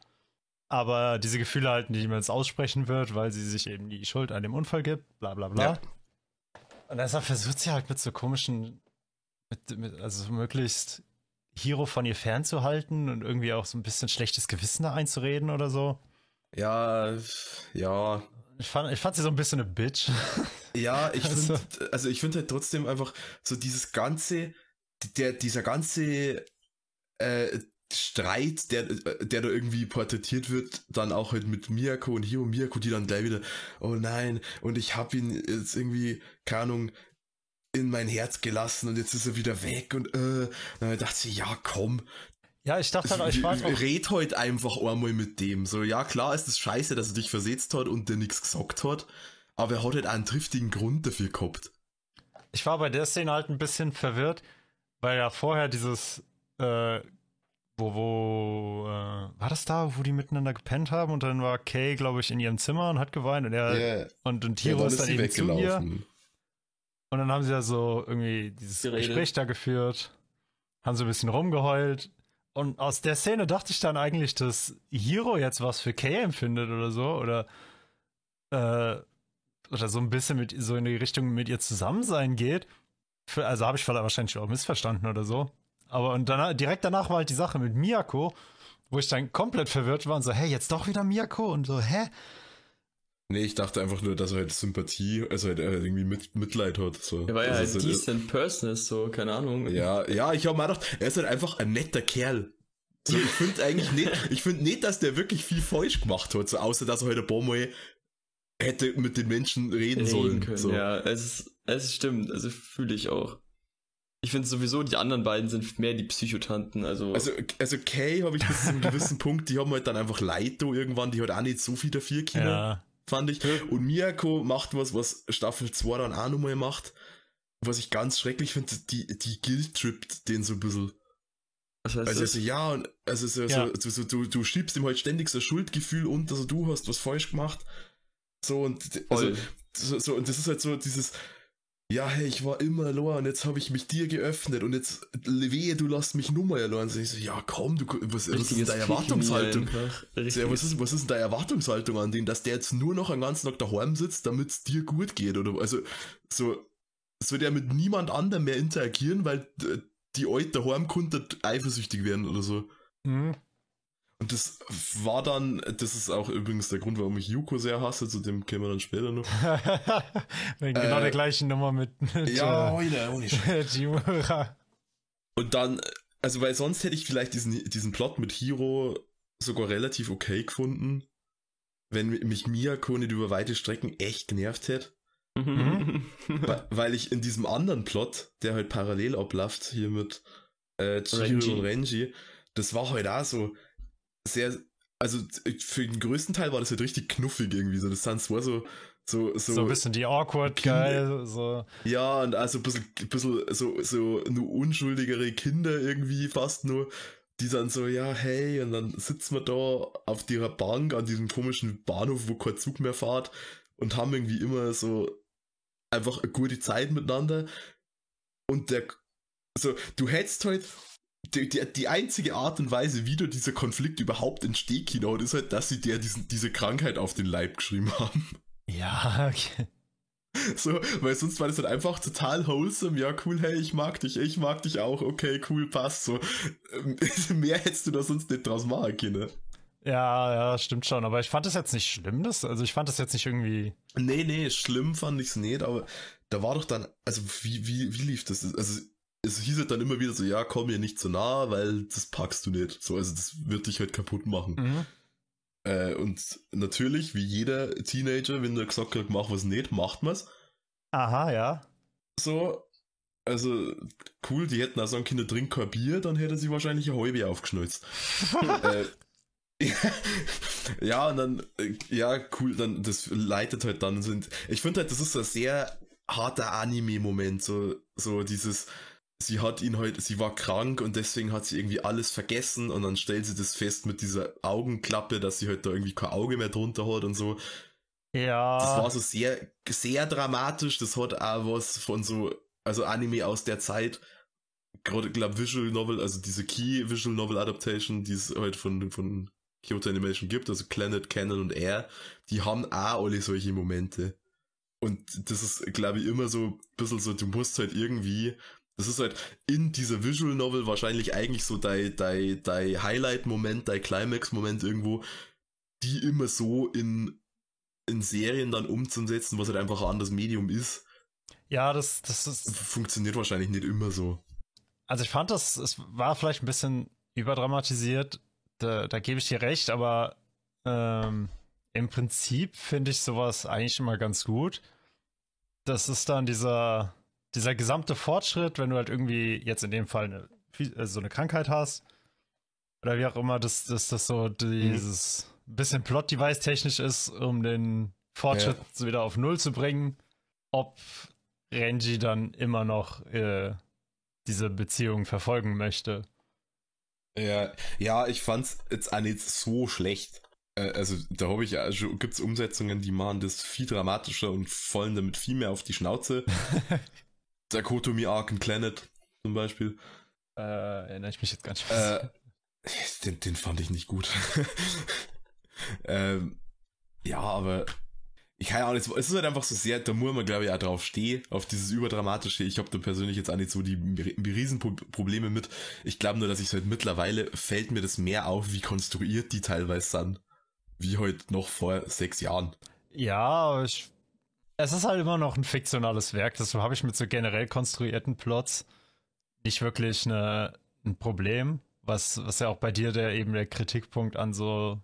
aber diese Gefühle halt niemals aussprechen wird, weil sie sich eben die Schuld an dem Unfall gibt, bla bla bla. Ja. Und deshalb versucht sie halt mit so komischen, mit, mit, also möglichst Hiro von ihr fernzuhalten und irgendwie auch so ein bisschen schlechtes Gewissen da einzureden oder so. Ja, ja. Ich fand, ich fand sie so ein bisschen eine Bitch. Ja, ich Also- finde, also ich finde halt trotzdem einfach so dieses ganze, der, dieser ganze äh, Streit, der, der da irgendwie porträtiert wird, dann auch halt mit Miyako und Hiro Miyako, die dann gleich wieder, oh nein, und ich hab ihn jetzt irgendwie, keine Ahnung, in mein Herz gelassen und jetzt ist er wieder weg und äh, dann dachte sie, ja komm, Ja, ich dachte halt, ich war halt auch, red heute einfach einmal mit dem. So, ja klar ist es scheiße, dass er dich versetzt hat und dir nichts gesagt hat, aber er hat halt einen triftigen Grund dafür gehabt. ich war bei der Szene halt ein bisschen verwirrt, weil ja vorher dieses, äh, wo, wo, äh, war das da, wo die miteinander gepennt haben und dann war Kay, glaube ich, in ihrem Zimmer und hat geweint und er, Ja, und, und ja, Hiro dann ist dann eben zu ihr. weggelaufen. Und dann haben sie ja so irgendwie dieses Geredet. Gespräch da geführt, haben so ein bisschen rumgeheult. Und aus der Szene dachte ich dann eigentlich, dass Hiro jetzt was für Kay empfindet oder so. Oder, äh, oder so ein bisschen mit so in die Richtung mit ihr zusammen sein geht. Für, also habe ich vielleicht wahrscheinlich auch missverstanden oder so. Aber und dann direkt danach war halt die Sache mit Miyako, wo ich dann komplett verwirrt war und so, hey, jetzt doch wieder Miyako? Und so, hä? Nee, ich dachte einfach nur, dass er halt Sympathie, also halt äh, irgendwie mit, Mitleid hat. So. Er war ja Also, halt so- decent person ist, so, keine Ahnung. Ja, ja, ich habe mir gedacht, er ist halt einfach ein netter Kerl. So, ich finde eigentlich nicht, ich finde nicht, dass der wirklich viel falsch gemacht hat, so außer dass er halt ein paar Mal hätte mit den Menschen reden, reden sollen. können. so. Ja, es, ist, es stimmt, also fühle ich auch. Ich finde sowieso, die anderen beiden sind mehr die Psychotanten, also, Also, also Kay habe ich bis zu einem gewissen Punkt, die haben halt dann einfach Leid da irgendwann, die hat auch nicht so viel dafür Kino, Ja. fand ich. Und Miyako macht was, was Staffel 2 dann auch nochmal macht, was ich ganz schrecklich finde, die, die guilt-trippt den so ein bisschen. was heißt Also, das? also ja, und also so, Ja. so, so, du, du schiebst ihm halt ständig so ein Schuldgefühl unter, so du hast was falsch gemacht. So und also, so, so, und das ist halt so dieses, ja, hey, ich war immer allein und jetzt habe ich mich dir geöffnet und jetzt wehe, du lässt mich nur mal allein. Und ich so, ja, komm, du, was, was ist denn deine Erwartungshaltung? Ja, was, ist, was ist denn deine Erwartungshaltung an den, dass der jetzt nur noch einen ganzen Tag daheim sitzt, damit es dir gut geht? Oder also so, soll der mit niemand anderem mehr interagieren, weil die alte daheim eifersüchtig werden oder so. Mhm. Und das war dann, das ist auch übrigens der Grund, warum ich Yuko sehr hasse, zu dem kommen wir dann später noch. Wegen genau äh, der gleichen Nummer mit, mit ja, heute, ohne Jimura. Und dann, also weil sonst hätte ich vielleicht diesen, diesen Plot mit Hiro sogar relativ okay gefunden, wenn mich Miyako nicht über weite Strecken echt genervt hätte. Mhm. weil ich in diesem anderen Plot, der halt parallel abläuft, hier mit äh, Chihiro Renji. und Renji, das war halt auch so, sehr, also für den größten Teil war das halt richtig knuffig irgendwie. So, das sind zwar so, so, so, so ein bisschen die awkward geil, so. Ja, und also ein bisschen, ein bisschen so, so nur unschuldigere Kinder irgendwie fast nur, die dann so, ja, hey, und dann sitzen wir da auf ihrer Bank an diesem komischen Bahnhof, wo kein Zug mehr fährt und haben irgendwie immer so einfach eine gute Zeit miteinander. Und der, so, du hättest halt die, die, die, einzige Art und Weise, wie du dieser Konflikt überhaupt entsteht, Kino, ist halt, dass sie dir diesen, diese Krankheit auf den Leib geschrieben haben. Ja, okay. So, weil sonst war das halt einfach total wholesome. Ja, cool, hey, ich mag dich, ich mag dich auch, okay, cool, passt. So, ähm, mehr hättest du da sonst nicht draus machen können. Ja, ja, stimmt schon. Aber ich fand das jetzt nicht schlimm, das, also ich fand das jetzt nicht irgendwie. Nee, nee, schlimm fand ich es nicht, aber da war doch dann, also wie, wie, wie lief das? Also es hieß halt dann immer wieder so, ja, komm mir nicht zu nah, weil das packst du nicht. So, also das wird dich halt kaputt machen. Mhm. Äh, und natürlich, wie jeder Teenager, wenn der gesagt hat, mach was nicht, macht man's. Aha, ja. So, also cool, die hätten auch sagen können, trink kein Bier, dann hätte sie wahrscheinlich eine halbe aufgeschnalzt. äh, ja, und dann, ja, cool, dann, das leitet halt dann sind, ich finde halt, das ist ein sehr harter Anime-Moment, so, so dieses, sie hat ihn heute, sie war krank und deswegen hat sie irgendwie alles vergessen und dann stellt sie das fest mit dieser Augenklappe, dass sie halt da irgendwie kein Auge mehr drunter hat und so. Ja. Das war so sehr, sehr dramatisch. Das hat auch was von so, also Anime aus der Zeit. Gerade, glaube Visual Novel, also diese Key Visual Novel Adaptation, die es halt von, von Kyoto Animation gibt, also Planet, Canon und Air, die haben auch alle solche Momente. Und das ist, glaube ich, immer so ein bisschen so, du musst halt irgendwie das ist halt in dieser Visual Novel wahrscheinlich eigentlich so dein, dein, dein Highlight-Moment, dein Climax-Moment irgendwo, die immer so in, in Serien dann umzusetzen, was halt einfach ein anderes Medium ist. Ja, das, das ist. Funktioniert wahrscheinlich nicht immer so. Also ich fand das, es war vielleicht ein bisschen überdramatisiert, da, da gebe ich dir recht, aber ähm, im Prinzip finde ich sowas eigentlich immer ganz gut. Das ist dann dieser dieser gesamte Fortschritt, wenn du halt irgendwie jetzt in dem Fall eine, äh, so eine Krankheit hast, oder wie auch immer, dass, dass das so dieses mhm. bisschen Plot-Device technisch ist, um den Fortschritt ja. wieder auf Null zu bringen, ob Renji dann immer noch äh, diese Beziehung verfolgen möchte. Ja, ja, ich fand's jetzt auch nicht so schlecht. Äh, also da habe ich ja schon, gibt's Umsetzungen, die machen das viel dramatischer und fallen damit viel mehr auf die Schnauze. der Kotomi Arc in Planet zum Beispiel. Äh, erinnere ich mich jetzt ganz schön. Äh, den, den fand ich nicht gut. ähm, ja, aber ich kann ja auch nicht, es ist halt einfach so sehr, da muss man glaube ich auch drauf stehen, auf dieses überdramatische. Ich habe da persönlich jetzt auch nicht so die, die Riesenprobleme mit. Ich glaube nur, dass ich halt mittlerweile fällt mir das mehr auf, wie konstruiert die teilweise sind, wie heute halt noch vor sechs Jahren. Ja, ich es ist halt immer noch ein fiktionales Werk, deshalb habe ich mit so generell konstruierten Plots nicht wirklich eine, ein Problem, was, was ja auch bei dir der eben der Kritikpunkt an so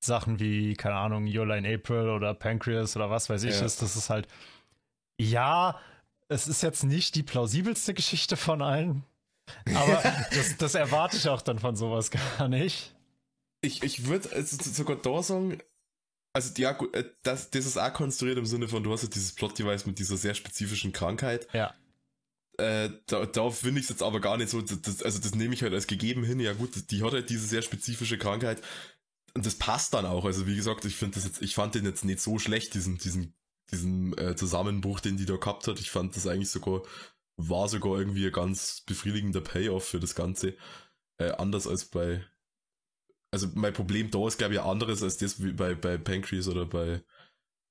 Sachen wie, keine Ahnung, Your Line April oder Pancreas oder was weiß ich ja. ist, das ist halt, ja, es ist jetzt nicht die plausibelste Geschichte von allen, aber das, das erwarte ich auch dann von sowas gar nicht. Ich, ich würde also sogar da sagen, also ja, äh, das, das ist auch konstruiert im Sinne von, du hast ja dieses Plot-Device mit dieser sehr spezifischen Krankheit. Ja. Äh, da, da finde ich es jetzt aber gar nicht so, das, also das nehme ich halt als gegeben hin, ja gut, die hat halt diese sehr spezifische Krankheit und das passt dann auch. Also wie gesagt, ich finde das jetzt, ich fand den jetzt nicht so schlecht, diesen, diesen, diesen äh, Zusammenbruch, den die da gehabt hat. Ich fand das eigentlich sogar, war sogar irgendwie ein ganz befriedigender Payoff für das Ganze. Äh, anders als bei, also mein Problem da ist, glaube ich, anderes als das wie bei, bei Pancreas oder bei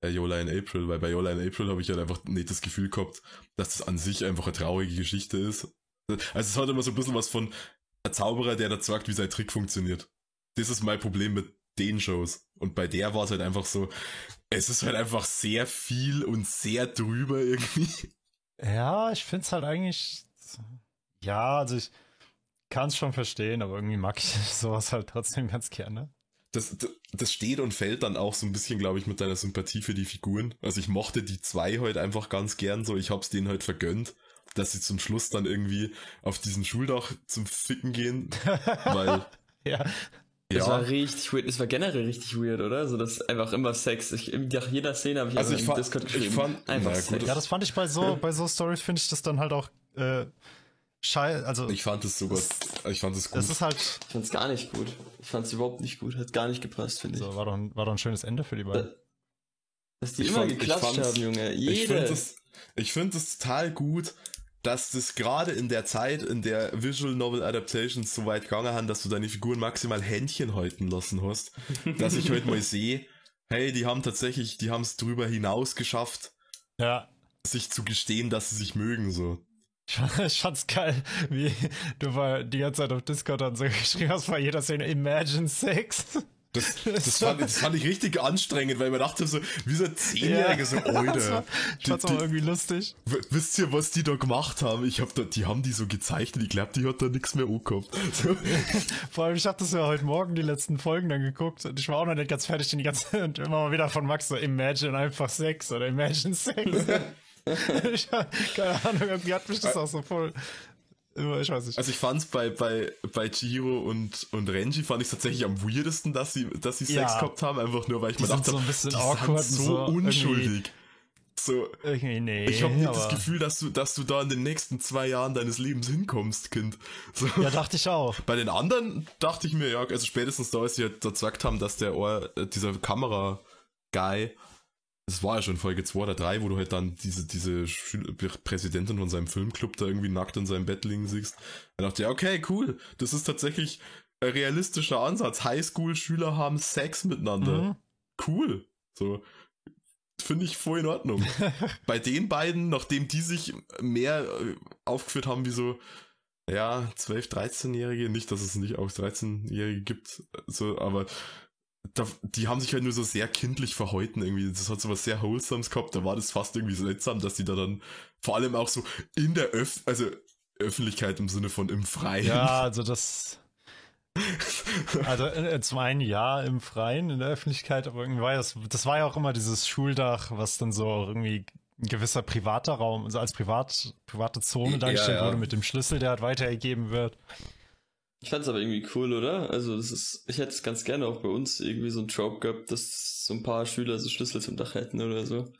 äh, Yola in April, weil bei Yola in April habe ich halt einfach nicht das Gefühl gehabt, dass das an sich einfach eine traurige Geschichte ist. Also es hat immer so ein bisschen was von ein Zauberer, der da sagt, wie sein Trick funktioniert. Das ist mein Problem mit den Shows. Und bei der war es halt einfach so, es ist halt einfach sehr viel und sehr drüber irgendwie. Ja, ich finde es halt eigentlich. Ja, also ich kann es schon verstehen, aber irgendwie mag ich sowas halt trotzdem ganz gerne. Das, das, das steht und fällt dann auch so ein bisschen, glaube ich, mit deiner Sympathie für die Figuren. Also ich mochte die zwei halt einfach ganz gern so. Ich hab's denen halt vergönnt, dass sie zum Schluss dann irgendwie auf diesem Schuldach zum Ficken gehen. weil. ja. Das ja. war richtig weird. Es war generell richtig weird, oder? So, das einfach immer Sex. Ich, nach jeder Szene habe ich also ich fand, Discord geschrieben. Ich fand, einfach ja, Sex. Ja, das fand ich bei so, bei so Stories finde ich das dann halt auch, äh, scheiße, also. Ich fand es sogar, ich fand es gut. Das ist halt. Ich fand es gar nicht gut. Ich fand es überhaupt nicht gut. Hat gar nicht gepasst, finde ich. So, war doch, ein, war doch ein schönes Ende für die beiden. Dass die ich immer fand, geklatscht haben, Junge. Jede. Ich finde es, total gut, dass das gerade in der Zeit, in der Visual Novel Adaptations so weit gegangen haben, dass du deine Figuren maximal Händchen halten lassen hast, dass ich heute mal sehe, hey, die haben tatsächlich, die haben es drüber hinaus geschafft, ja. sich zu gestehen, dass sie sich mögen, so. Ich fand's geil, wie du war die ganze Zeit auf Discord dann so geschrieben hast bei jeder Szene Imagine Sex. Das, das, fand, das fand ich richtig anstrengend, weil man dachte so, wie so ja, so, Alter. ich fand's auch irgendwie lustig. Wisst ihr, was die da gemacht haben? Ich hab da, die haben die so gezeichnet, ich glaube, die hat da nichts mehr angehabt. So. Vor allem, ich hab das ja heute Morgen die letzten Folgen dann geguckt und ich war auch noch nicht ganz fertig, die ganze und immer mal wieder von Max so, Imagine einfach Sex oder Imagine Sex. ich, keine Ahnung, irgendwie hat mich das auch so voll ich weiß nicht. Also ich fand's bei, bei, bei Chihiro und, und Renji fand ich tatsächlich am weirdesten, dass sie, dass sie Sex ja. gehabt haben, einfach nur, weil ich die mir dachte, so ein bisschen die awkward sind so, so unschuldig. So, irgendwie nee, ich habe nicht das Gefühl, dass du, dass du da in den nächsten zwei Jahren deines Lebens hinkommst, Kind. So. Ja, dachte ich auch. Bei den anderen dachte ich mir, ja, also spätestens da, als sie halt gesagt haben, dass der Ohr, äh, dieser Kamera-Guy das war ja schon Folge 2 oder 3, wo du halt dann diese, diese Präsidentin von seinem Filmclub da irgendwie nackt in seinem Bett liegen siehst. Da dachte ich, okay, cool, das ist tatsächlich ein realistischer Ansatz. Highschool-Schüler haben Sex miteinander. Mhm. Cool. So. Finde ich voll in Ordnung. Bei den beiden, nachdem die sich mehr äh, aufgeführt haben wie so, ja, 12-, 13-Jährige, nicht, dass es nicht auch 13-Jährige gibt, so, aber da, die haben sich halt nur so sehr kindlich verhalten irgendwie. Das hat so was sehr Wholesomes gehabt. Da war das fast irgendwie seltsam, dass die da dann vor allem auch so in der Öff also Öffentlichkeit im Sinne von im Freien. Ja, also das. Also äh, zum einen ja im Freien, in der Öffentlichkeit, aber irgendwie war das, das war ja auch immer dieses Schuldach, was dann so irgendwie ein gewisser privater Raum, also als privat, private Zone dargestellt ja, ja. wurde mit dem Schlüssel, der halt weitergegeben wird. Ich fand's aber irgendwie cool, oder? Also das ist, ich hätte es ganz gerne auch bei uns irgendwie so ein Trope gehabt, dass so ein paar Schüler so Schlüssel zum Dach hätten oder so.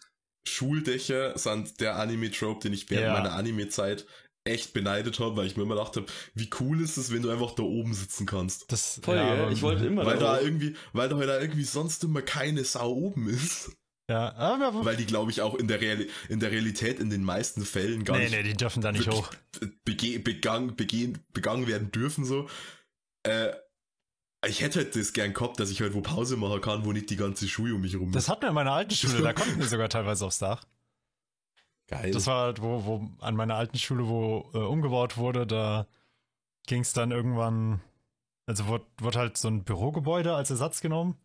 Schuldächer sind der Anime-Trope, den ich während ja. meiner Anime-Zeit echt beneidet habe, weil ich mir immer dachte, wie cool ist es, wenn du einfach da oben sitzen kannst. Das, Voll, ja, ich wollte immer Weil da, da irgendwie, weil da halt irgendwie sonst immer keine Sau oben ist. Ja, aber weil die, glaube ich, auch in der, Real in der Realität in den meisten Fällen gar nee, nicht. Nee, die dürfen da nicht hoch. Bege begangen, begehen, begangen werden dürfen, so. Äh, ich hätte halt das gern gehabt, dass ich halt wo Pause machen kann, wo nicht die ganze Schule um mich rum ist. Das hatten wir in meiner alten Schule, da konnten wir sogar teilweise aufs Dach. Geil. Das war halt, wo, wo an meiner alten Schule, wo äh, umgebaut wurde, da ging es dann irgendwann, also wurde, wurde halt so ein Bürogebäude als Ersatz genommen.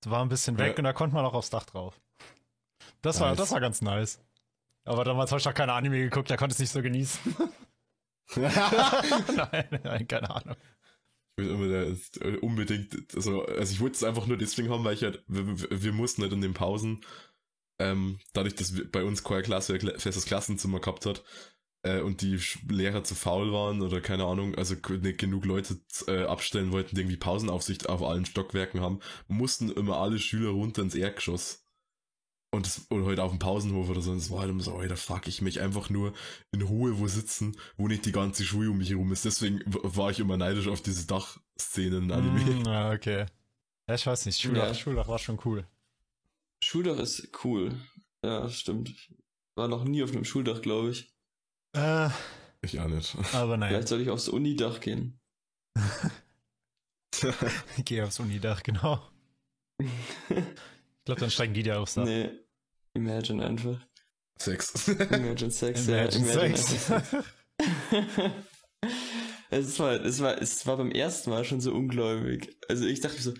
Das war ein bisschen weg ja. und da konnte man auch aufs Dach drauf. Das nice. war, das war ganz nice. Aber damals habe ich noch keine Anime geguckt, da konnte es nicht so genießen. nein, nein, keine Ahnung. Ich will äh, unbedingt, also, also ich wollte es einfach nur deswegen haben, weil ich halt, wir, wir mussten halt in den Pausen, ähm, dadurch, dass bei uns keine Klasse festes Klassenzimmer gehabt hat, äh, und die Lehrer zu faul waren oder keine Ahnung, also nicht genug Leute äh, abstellen wollten, die irgendwie Pausenaufsicht auf allen Stockwerken haben, mussten immer alle Schüler runter ins Erdgeschoss. Und, das, und heute auf dem Pausenhof oder so, das war halt immer so, Alter, fuck, ich mich einfach nur in Ruhe wo sitzen, wo nicht die ganze Schule um mich herum ist. Deswegen war ich immer neidisch auf diese Dachszenen in Anime. Mm, ja, okay. Ja, ich weiß nicht, Schuldach, ja. Schuldach war schon cool. Schuldach ist cool. Ja, stimmt. Ich war noch nie auf einem Schuldach, glaube ich. Äh, Ich auch nicht. aber naja, Vielleicht soll ich aufs Unidach gehen. ich gehe aufs Unidach, genau. Ich glaube, dann steigen die da aufs Dach. nee. Imagine einfach. Sex. Imagine Sex, ja. Imagine Sex. es, war, es, war, es war beim ersten Mal schon so ungläubig. Also ich dachte mir so,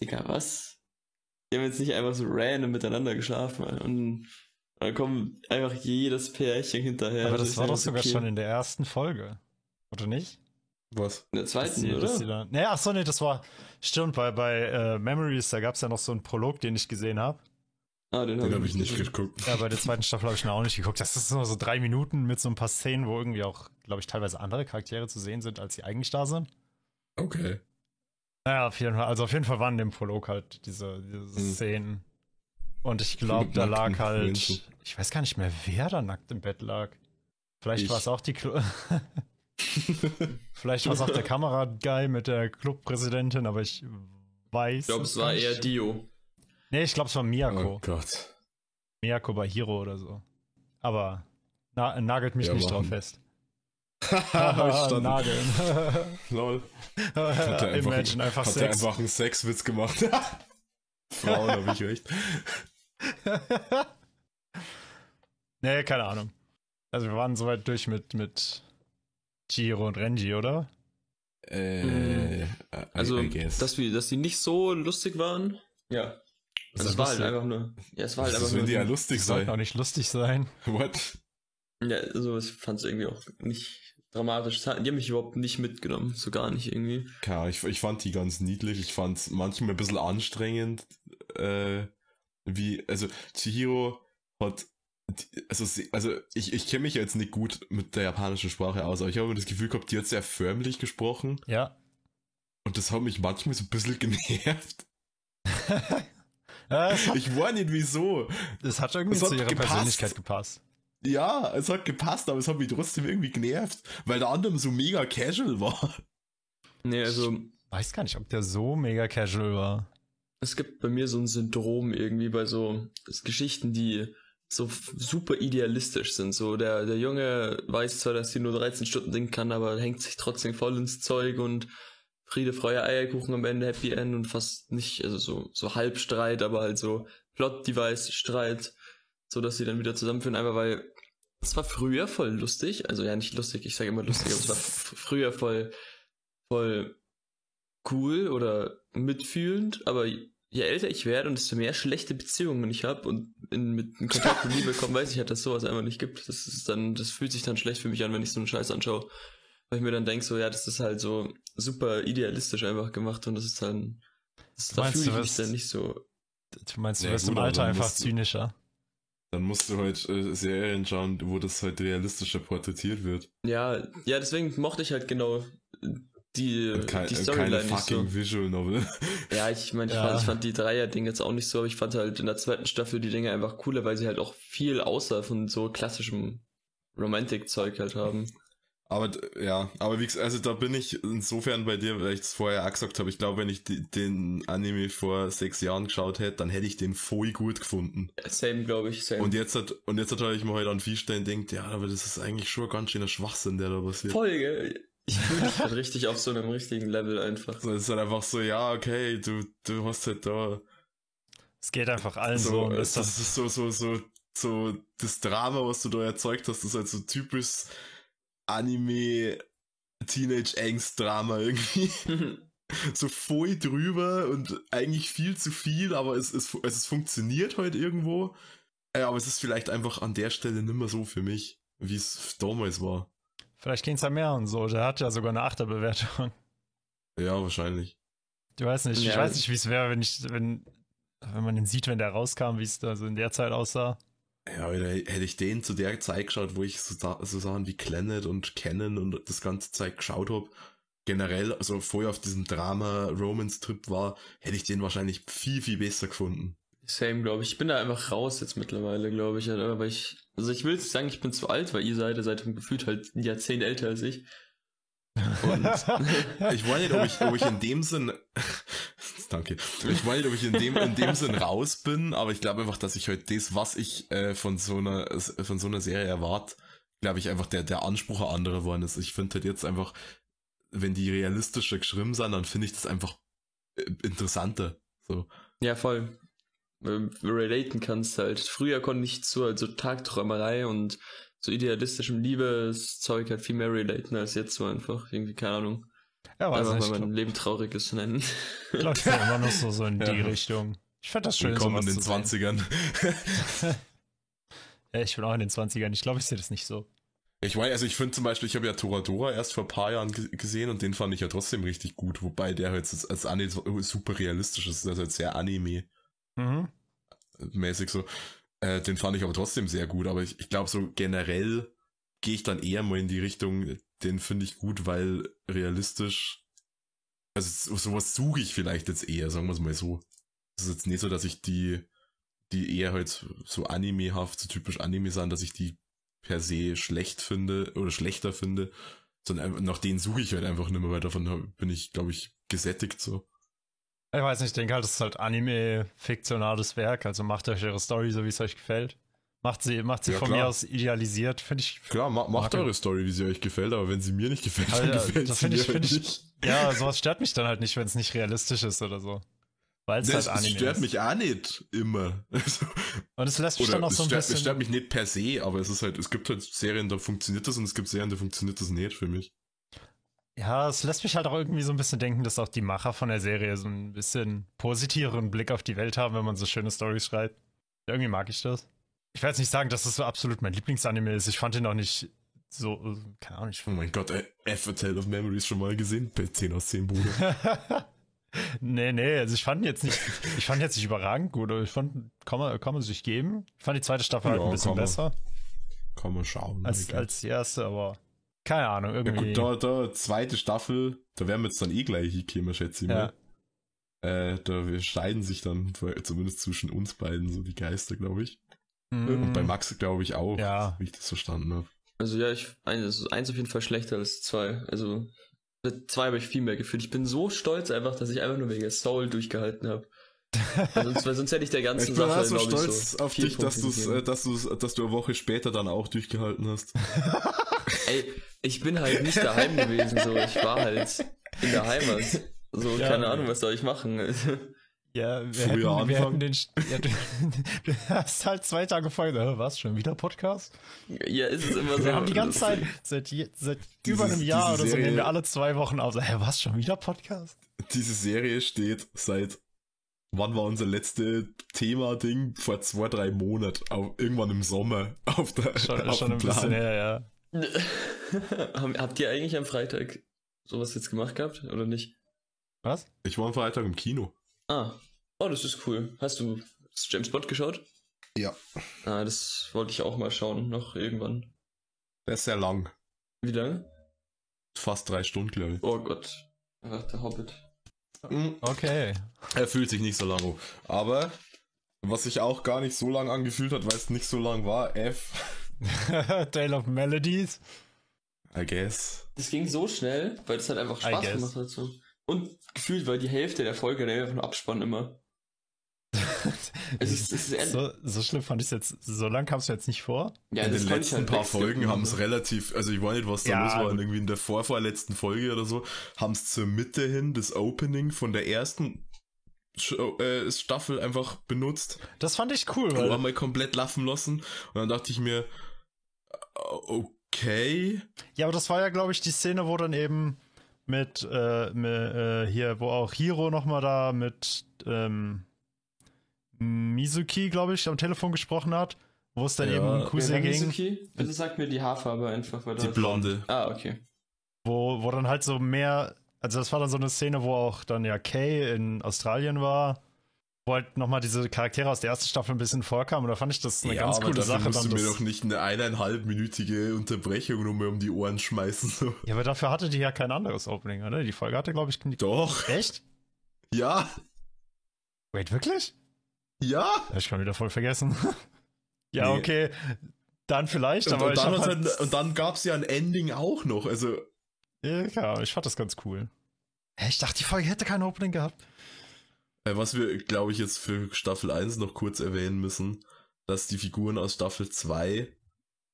Digga, was? Die haben jetzt nicht einfach so random miteinander geschlafen. Und dann kommt einfach jedes Pärchen hinterher. Aber das war doch sogar okay. schon in der ersten Folge. Oder nicht? Was? In der zweiten, die- die oder? da- Nee, ach so, nee, das war. Stimmt, bei, bei äh, Memories, da gab es ja noch so einen Prolog, den ich gesehen habe. Ah, den, Den hab habe ich nicht geguckt. Ja, bei der zweiten Staffel habe ich noch auch nicht geguckt. Das ist nur so drei Minuten mit so ein paar Szenen, wo irgendwie auch, glaube ich, teilweise andere Charaktere zu sehen sind, als sie eigentlich da sind. Okay. Naja, auf jeden Fall. Also auf jeden Fall waren in dem Prolog halt diese, diese Hm. Szenen. Und ich glaube, da lag halt. Menschen. Ich weiß gar nicht mehr, wer da nackt im Bett lag. Vielleicht Ich. war es auch die Klo Vielleicht war es auch der Kameraguy mit der Clubpräsidentin, aber ich weiß. Ich glaube, es war eher. Dio. Nee, ich glaube, es war Miyako. Oh Gott. Miyako bei Hiro oder so. Aber na, nagelt mich Ja, nicht drauf machen. fest. Verstanden. Nageln. Lol. Hat er einfach, Imagine einfach hat er Sex. einfach einen Sexwitz gemacht. Frauen habe ich recht. nee, keine Ahnung. Also wir waren soweit durch mit, mit Chihiro und Renji, oder? Äh, I- Also, dass, wir, dass die nicht so lustig waren. Ja. Also das es war halt einfach nur. Ja, es war halt das einfach nur. ja lustig Die sollten auch sein. nicht lustig sein. What? Ja, also ich fand es irgendwie auch nicht dramatisch. Die haben mich überhaupt nicht mitgenommen, so gar nicht irgendwie. Keine Ahnung, ich, ich fand die ganz niedlich. Ich fand es manchmal ein bisschen anstrengend. Äh, wie, also Chihiro hat, also, sie- also ich, ich kenne mich jetzt nicht gut mit der japanischen Sprache aus, aber ich habe immer das Gefühl gehabt, die hat sehr förmlich gesprochen Ja. und das hat mich manchmal so ein bisschen genervt. Ich weiß nicht wieso. es hat irgendwie hat zu ihrer gepasst. Persönlichkeit gepasst. Ja, es hat gepasst, aber es hat mich trotzdem irgendwie genervt, weil der andere so mega casual war. Nee, also Weiß gar nicht, ob der so mega casual war. es gibt bei mir so ein Syndrom irgendwie bei so Geschichten, die so super idealistisch sind. So der, der Junge weiß zwar, dass sie nur 13 Stunden denken kann, aber hängt sich trotzdem voll ins Zeug und Friede, Freude, Eierkuchen am Ende, Happy End und fast nicht, also so, so Halbstreit, aber halt so Plot-Device, Streit, so dass sie dann wieder zusammenführen, einfach weil es war früher voll lustig, also ja nicht lustig, ich sage immer lustig, aber es war früher voll, voll cool oder mitfühlend, aber je älter ich werde und desto mehr schlechte Beziehungen ich habe und in, mit in Kontakt mit Liebe komme, weiß ich halt, dass sowas einfach nicht gibt. Das ist dann, das fühlt sich dann schlecht für mich an, wenn ich so einen Scheiß anschaue. Weil ich mir dann denke, so, ja, das ist halt so super idealistisch einfach gemacht und das ist dann, das, da fühle du, ich mich dann nicht so. Du meinst, du Ja, wirst gut, im Alter einfach zynischer. Dann musst du halt äh, Serien schauen, wo das halt realistischer porträtiert wird. Ja, ja, deswegen mochte ich halt genau die, kein, die äh, keine Storyline nicht so. fucking Visual Novel. Ja, ich meine, ich, Ja. fand, ich fand die Dreier-Ding jetzt auch nicht so, aber ich fand halt in der zweiten Staffel die Dinge einfach cooler, weil sie halt auch viel außer von so klassischem Romantic-Zeug halt haben. Aber ja, aber wie gesagt, also da bin ich insofern bei dir, weil ich es vorher auch gesagt habe, ich glaube, wenn ich die, den Anime vor sechs Jahren geschaut hätte, dann hätte ich den voll gut gefunden. Same, glaube ich, same. Und jetzt hat, und jetzt hat ich mir heute an Viehstein denkt, ja, aber das ist eigentlich schon ganz schöner Schwachsinn, der da passiert. Folge. Ich fühle mich halt richtig auf so einem richtigen Level einfach. So, es ist halt einfach so, ja, okay, du, du hast halt da Es geht einfach allen so. so, das, ist das, ist so, so, so, so, das Drama, was du da erzeugt hast, ist halt so typisch Anime Teenage-Angst-Drama irgendwie. so voll drüber und eigentlich viel zu viel, aber es, es, es, es funktioniert halt irgendwo. Ja, aber es ist vielleicht einfach an der Stelle nimmer so für mich, wie es damals war. vielleicht gehen es ja mehr und so. Der hat ja sogar eine Achterbewertung. Ja, wahrscheinlich. Ich weiß nicht, ich Ja. weiß nicht, wie es wäre, wenn ich, wenn, wenn man den sieht, wenn der rauskam, wie es da so in der Zeit aussah. Ja, oder hätte ich den zu der Zeit geschaut, wo ich so, so Sachen wie Planet und Canon und das ganze Zeit geschaut habe, generell, also vorher auf diesem Drama-Romance-Trip war, hätte ich den wahrscheinlich viel, viel besser gefunden. Same, glaube ich. Ich bin da einfach raus jetzt mittlerweile, glaube ich. Aber ich, also ich will jetzt sagen, ich bin zu alt, weil ihr seid, ihr seid gefühlt halt ein Jahrzehnt älter als ich. Und ich weiß nicht, ob ich, ob ich in dem Sinn, danke, ich weiß nicht, ob ich in dem, in dem Sinn raus bin, aber ich glaube einfach, dass ich heute das, was ich äh, von so einer, von so einer Serie erwarte, glaube ich einfach der, der Anspruch ein anderer geworden ist. Ich finde halt jetzt einfach, wenn die realistischer geschrieben sind, dann finde ich das einfach äh, interessanter. So. Ja, voll. Relaten kannst halt. Früher konnte ich zu also Tagträumerei und so idealistischem Liebeszeug halt viel mehr relaten als jetzt so einfach. Irgendwie, keine Ahnung. Ja, weiß Einfach nicht. weil mein Leben traurig ist zu nennen. Ich glaube, immer noch so, so in die Ja. Richtung. Ich fand das schön. Willkommen in den zu sehen. 20ern. Ja, ich bin auch in den 20ern. Ich glaube, ich sehe das nicht so. Ich weiß, also ich finde zum Beispiel, ich habe ja Toradora erst vor ein paar Jahren ge- gesehen und den fand ich ja trotzdem richtig gut, wobei der halt als, als Anime super realistisch ist, also halt sehr Anime-mäßig Mhm. so. Äh, den fand ich aber trotzdem sehr gut, aber ich, ich glaube so generell gehe ich dann eher mal in die Richtung, den finde ich gut, weil realistisch, also so- sowas suche ich vielleicht jetzt eher, sagen wir es mal so. Es ist jetzt nicht so, dass ich die, die eher halt so animehaft, so typisch Anime sind, dass ich die per se schlecht finde oder schlechter finde, sondern nach denen suche ich halt einfach nicht mehr, weil davon bin ich, glaube ich, gesättigt so. Ich weiß nicht, ich denke halt, das ist halt Anime-fiktionales Werk. Also macht euch eure Story so, wie es euch gefällt. Macht sie, macht sie Ja, von klar. mir aus idealisiert, finde ich. Klar, ma macht eure Story, wie sie euch gefällt, aber wenn sie mir nicht gefällt, dann ja, gefällt sie finde mir ich- halt nicht. Ja, sowas stört mich dann halt nicht, wenn es nicht realistisch ist oder so. Weil es halt es Anime stört ist. mich auch nicht immer. Also, Und es lässt mich dann auch es, so ein stört, es bisschen. stört mich nicht per se, aber es ist halt, es gibt halt Serien, da funktioniert das und es gibt Serien, da funktioniert das nicht für mich. Ja, es lässt mich halt auch irgendwie so ein bisschen denken, dass auch die Macher von der Serie so ein bisschen positiveren Blick auf die Welt haben, wenn man so schöne Storys schreibt. Irgendwie mag ich das. Ich werde jetzt nicht sagen, dass es so absolut mein Lieblingsanime ist. Ich fand ihn auch nicht so, keine Ahnung, ich Oh mein Gott, F A Tale of Memories schon mal gesehen? Bei 10 aus 10, Bruder. nee, nee, also ich fand ihn jetzt nicht, ich fand ihn jetzt nicht überragend gut, aber ich fand, kann man, kann man sich geben. Ich fand die zweite Staffel halt Ja, ein bisschen besser Kann man schauen. als, als die erste, aber keine Ahnung, ja irgendwie. gut, da, da, zweite Staffel, da werden wir jetzt dann eh gleich hinkommen, schätze ich ja. mal. Äh, da wir scheiden sich dann, zumindest zwischen uns beiden, so die Geister, glaube ich. Und bei Mm, Max, glaube ich, auch, Ja. wie ich das verstanden habe. Also ja, ich, eins, eins auf jeden Fall schlechter als zwei. Also mit zwei habe ich viel mehr gefühlt. Ich bin so stolz einfach, dass ich einfach nur wegen Soul durchgehalten habe. Also, sonst, weil sonst hätte ich der ganzen Ich bin Sache, auch so glaub ich, stolz so auf dich, dass du äh, dass du's, dass du eine Woche später dann auch durchgehalten hast. Ey, ich bin halt nicht daheim gewesen, so. Ich war halt in der Heimat. So, Ja. keine Ahnung, was soll ich machen. Ja, wir Früher hätten, wir hätten den. Ja, du, du hast halt zwei Tage vorher. Was? Schon wieder Podcast? ja, ist es immer so. Wir haben die ganze Zeit, seit, je, seit Dieses- über einem Jahr oder so, Serie- nehmen wir alle zwei Wochen auf. So, Hä, was? Schon wieder Podcast? Diese Serie steht seit, wann war unser letzte Thema-Ding? Vor zwei, drei Monaten, auf, irgendwann im Sommer, auf der Schon, auf schon ein bisschen Plan. her, ja. Habt ihr eigentlich am Freitag sowas jetzt gemacht gehabt oder nicht? Was? Ich war am Freitag im Kino. Ah. Oh, das ist cool. Hast du das James Bond geschaut? Ja. Ah, das wollte ich auch mal schauen, noch irgendwann. Der ist sehr lang. Wie lange? Fast drei Stunden, glaube ich. Oh Gott. Ach, der Hobbit. Mhm. Okay. Er fühlt sich nicht so lang an. Aber, was sich auch gar nicht so lang angefühlt hat, weil es nicht so lang war, F, Tale of Melodies. I guess. Das ging so schnell, weil das halt einfach Spaß gemacht hat. So. Und gefühlt war die Hälfte der Folge dann einfach nur Abspann immer. Es ist, es ist so, so schlimm fand ich es jetzt. So lang kam es jetzt nicht vor. ja, in den letzten halt paar. Folgen haben es relativ, also ich weiß nicht, was da Ja, los war, gut. irgendwie in der vorvorletzten Folge oder so, haben es zur Mitte hin das Opening von der ersten Show, äh, Staffel einfach benutzt, Das fand ich cool, und weil einmal komplett laufen lassen und dann dachte ich mir, okay, Ja, aber das war ja, glaube ich, die Szene, wo dann eben mit, äh, mit äh, hier, wo auch Hiro nochmal da mit ähm, Mizuki, glaube ich, am Telefon gesprochen hat, wo es dann Ja. eben um Kuse war ging, Mizuki? Bitte sag mir die Haarfarbe einfach. Weil die Blonde. Ah, okay. wo, wo dann halt so mehr, also das war dann so eine Szene, wo auch dann ja Kay in Australien war, wo halt nochmal diese Charaktere aus der ersten Staffel ein bisschen vorkamen und da fand ich das eine ja, ganz aber coole dafür Sache. musst Dann du mir doch nicht eine eineinhalbminütige Unterbrechung nur mehr um die Ohren schmeißen. So. ja, aber dafür hatte die ja kein anderes Opening, oder? Die Folge hatte, glaube ich, Doch, echt? ja, Wait, wirklich? ja. Ich schon wieder voll vergessen. ja, Nee. okay. Dann vielleicht, Und, aber und, ich dann hab hat's halt, halt, und dann gab's ja ein Ending auch noch. Also Ja, ich fand das ganz cool. Ich dachte, die Folge hätte kein Opening gehabt. Äh, was wir, glaube ich, jetzt für Staffel 1 noch kurz erwähnen müssen, dass die Figuren aus Staffel 2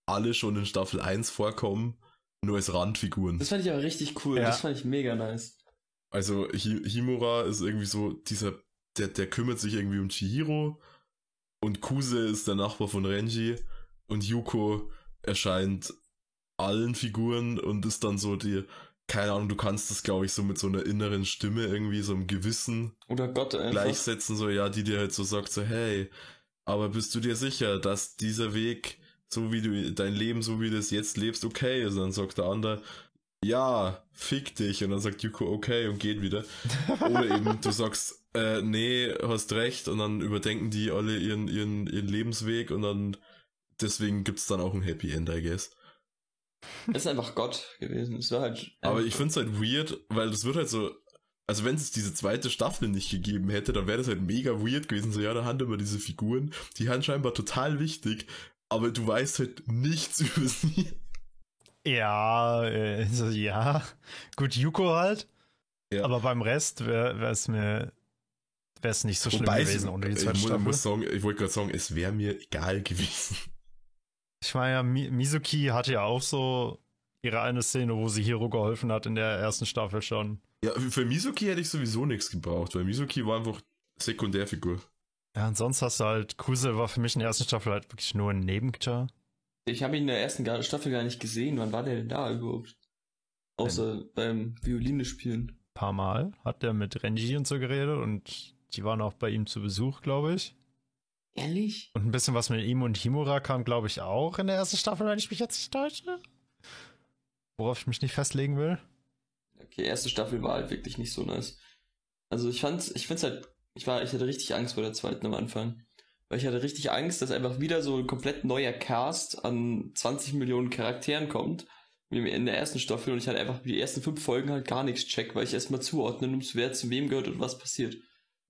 alle schon in Staffel 1 vorkommen, nur als Randfiguren. Das fand ich aber richtig cool. Ja. Das fand ich mega nice. Also Hi Himura ist irgendwie so dieser, der, der kümmert sich irgendwie um Chihiro und Kuse ist der Nachbar von Renji und Yuko erscheint allen Figuren und ist dann so die, keine Ahnung, du kannst das glaube ich so mit so einer inneren Stimme irgendwie, so einem Gewissen Oder Gott einfach. gleichsetzen, so ja, die dir halt so sagt, so hey, aber bist du dir sicher, dass dieser Weg, so wie du dein Leben, so wie du es jetzt lebst, okay ist? Und dann sagt der andere, ja, fick dich. Und dann sagt Yuko okay und geht wieder. Oder eben du sagst, äh, nee, hast recht. Und dann überdenken die alle ihren, ihren, ihren Lebensweg und dann deswegen gibt's dann auch ein Happy End, I guess. Es ist einfach Gott gewesen. Es war halt. Aber ich find's halt weird, weil das wird halt so, also wenn es diese zweite Staffel nicht gegeben hätte, dann wäre das halt mega weird gewesen. So, ja, da haben wir diese Figuren, die haben scheinbar total wichtig, aber du weißt halt nichts über sie. Ja, äh, so, ja. Gut, Yuko halt. Ja. Aber beim Rest wäre es mir wäre es nicht so schlimm Wobei gewesen es- ohne die ich, zweite mu- Staffel. muss sagen, ich wollte gerade sagen, es wäre mir egal gewesen. Ich meine ja, Mi Mizuki hatte ja auch so ihre eine Szene, wo sie Hiro geholfen hat in der ersten Staffel schon. Ja, für Mizuki hätte ich sowieso nichts gebraucht, weil Mizuki war einfach Sekundärfigur. Ja, und sonst hast du halt, Kuse war für mich in der ersten Staffel halt wirklich nur ein Nebencharakter. Ich habe ihn in der ersten gar- Staffel gar nicht gesehen. Wann war der denn da überhaupt? Außer beim Violine spielen. paar Mal hat der mit Renji und so geredet und die waren auch bei ihm zu Besuch, glaube ich. Ehrlich? Und ein bisschen was mit ihm und Himura kam, glaube ich, auch in der ersten Staffel, wenn ich mich jetzt nicht täusche. Worauf ich mich nicht festlegen will. Okay, erste Staffel war halt wirklich nicht so nice. Also ich fand's, ich find's halt, ich war, ich hatte richtig Angst vor der zweiten am Anfang. Weil ich hatte richtig Angst, dass einfach wieder so ein komplett neuer Cast an 20 Millionen Charakteren kommt. Wie in der ersten Staffel und ich halt einfach die ersten fünf Folgen halt gar nichts check, weil ich erstmal zuordnen muss, wer zu wem gehört und was passiert.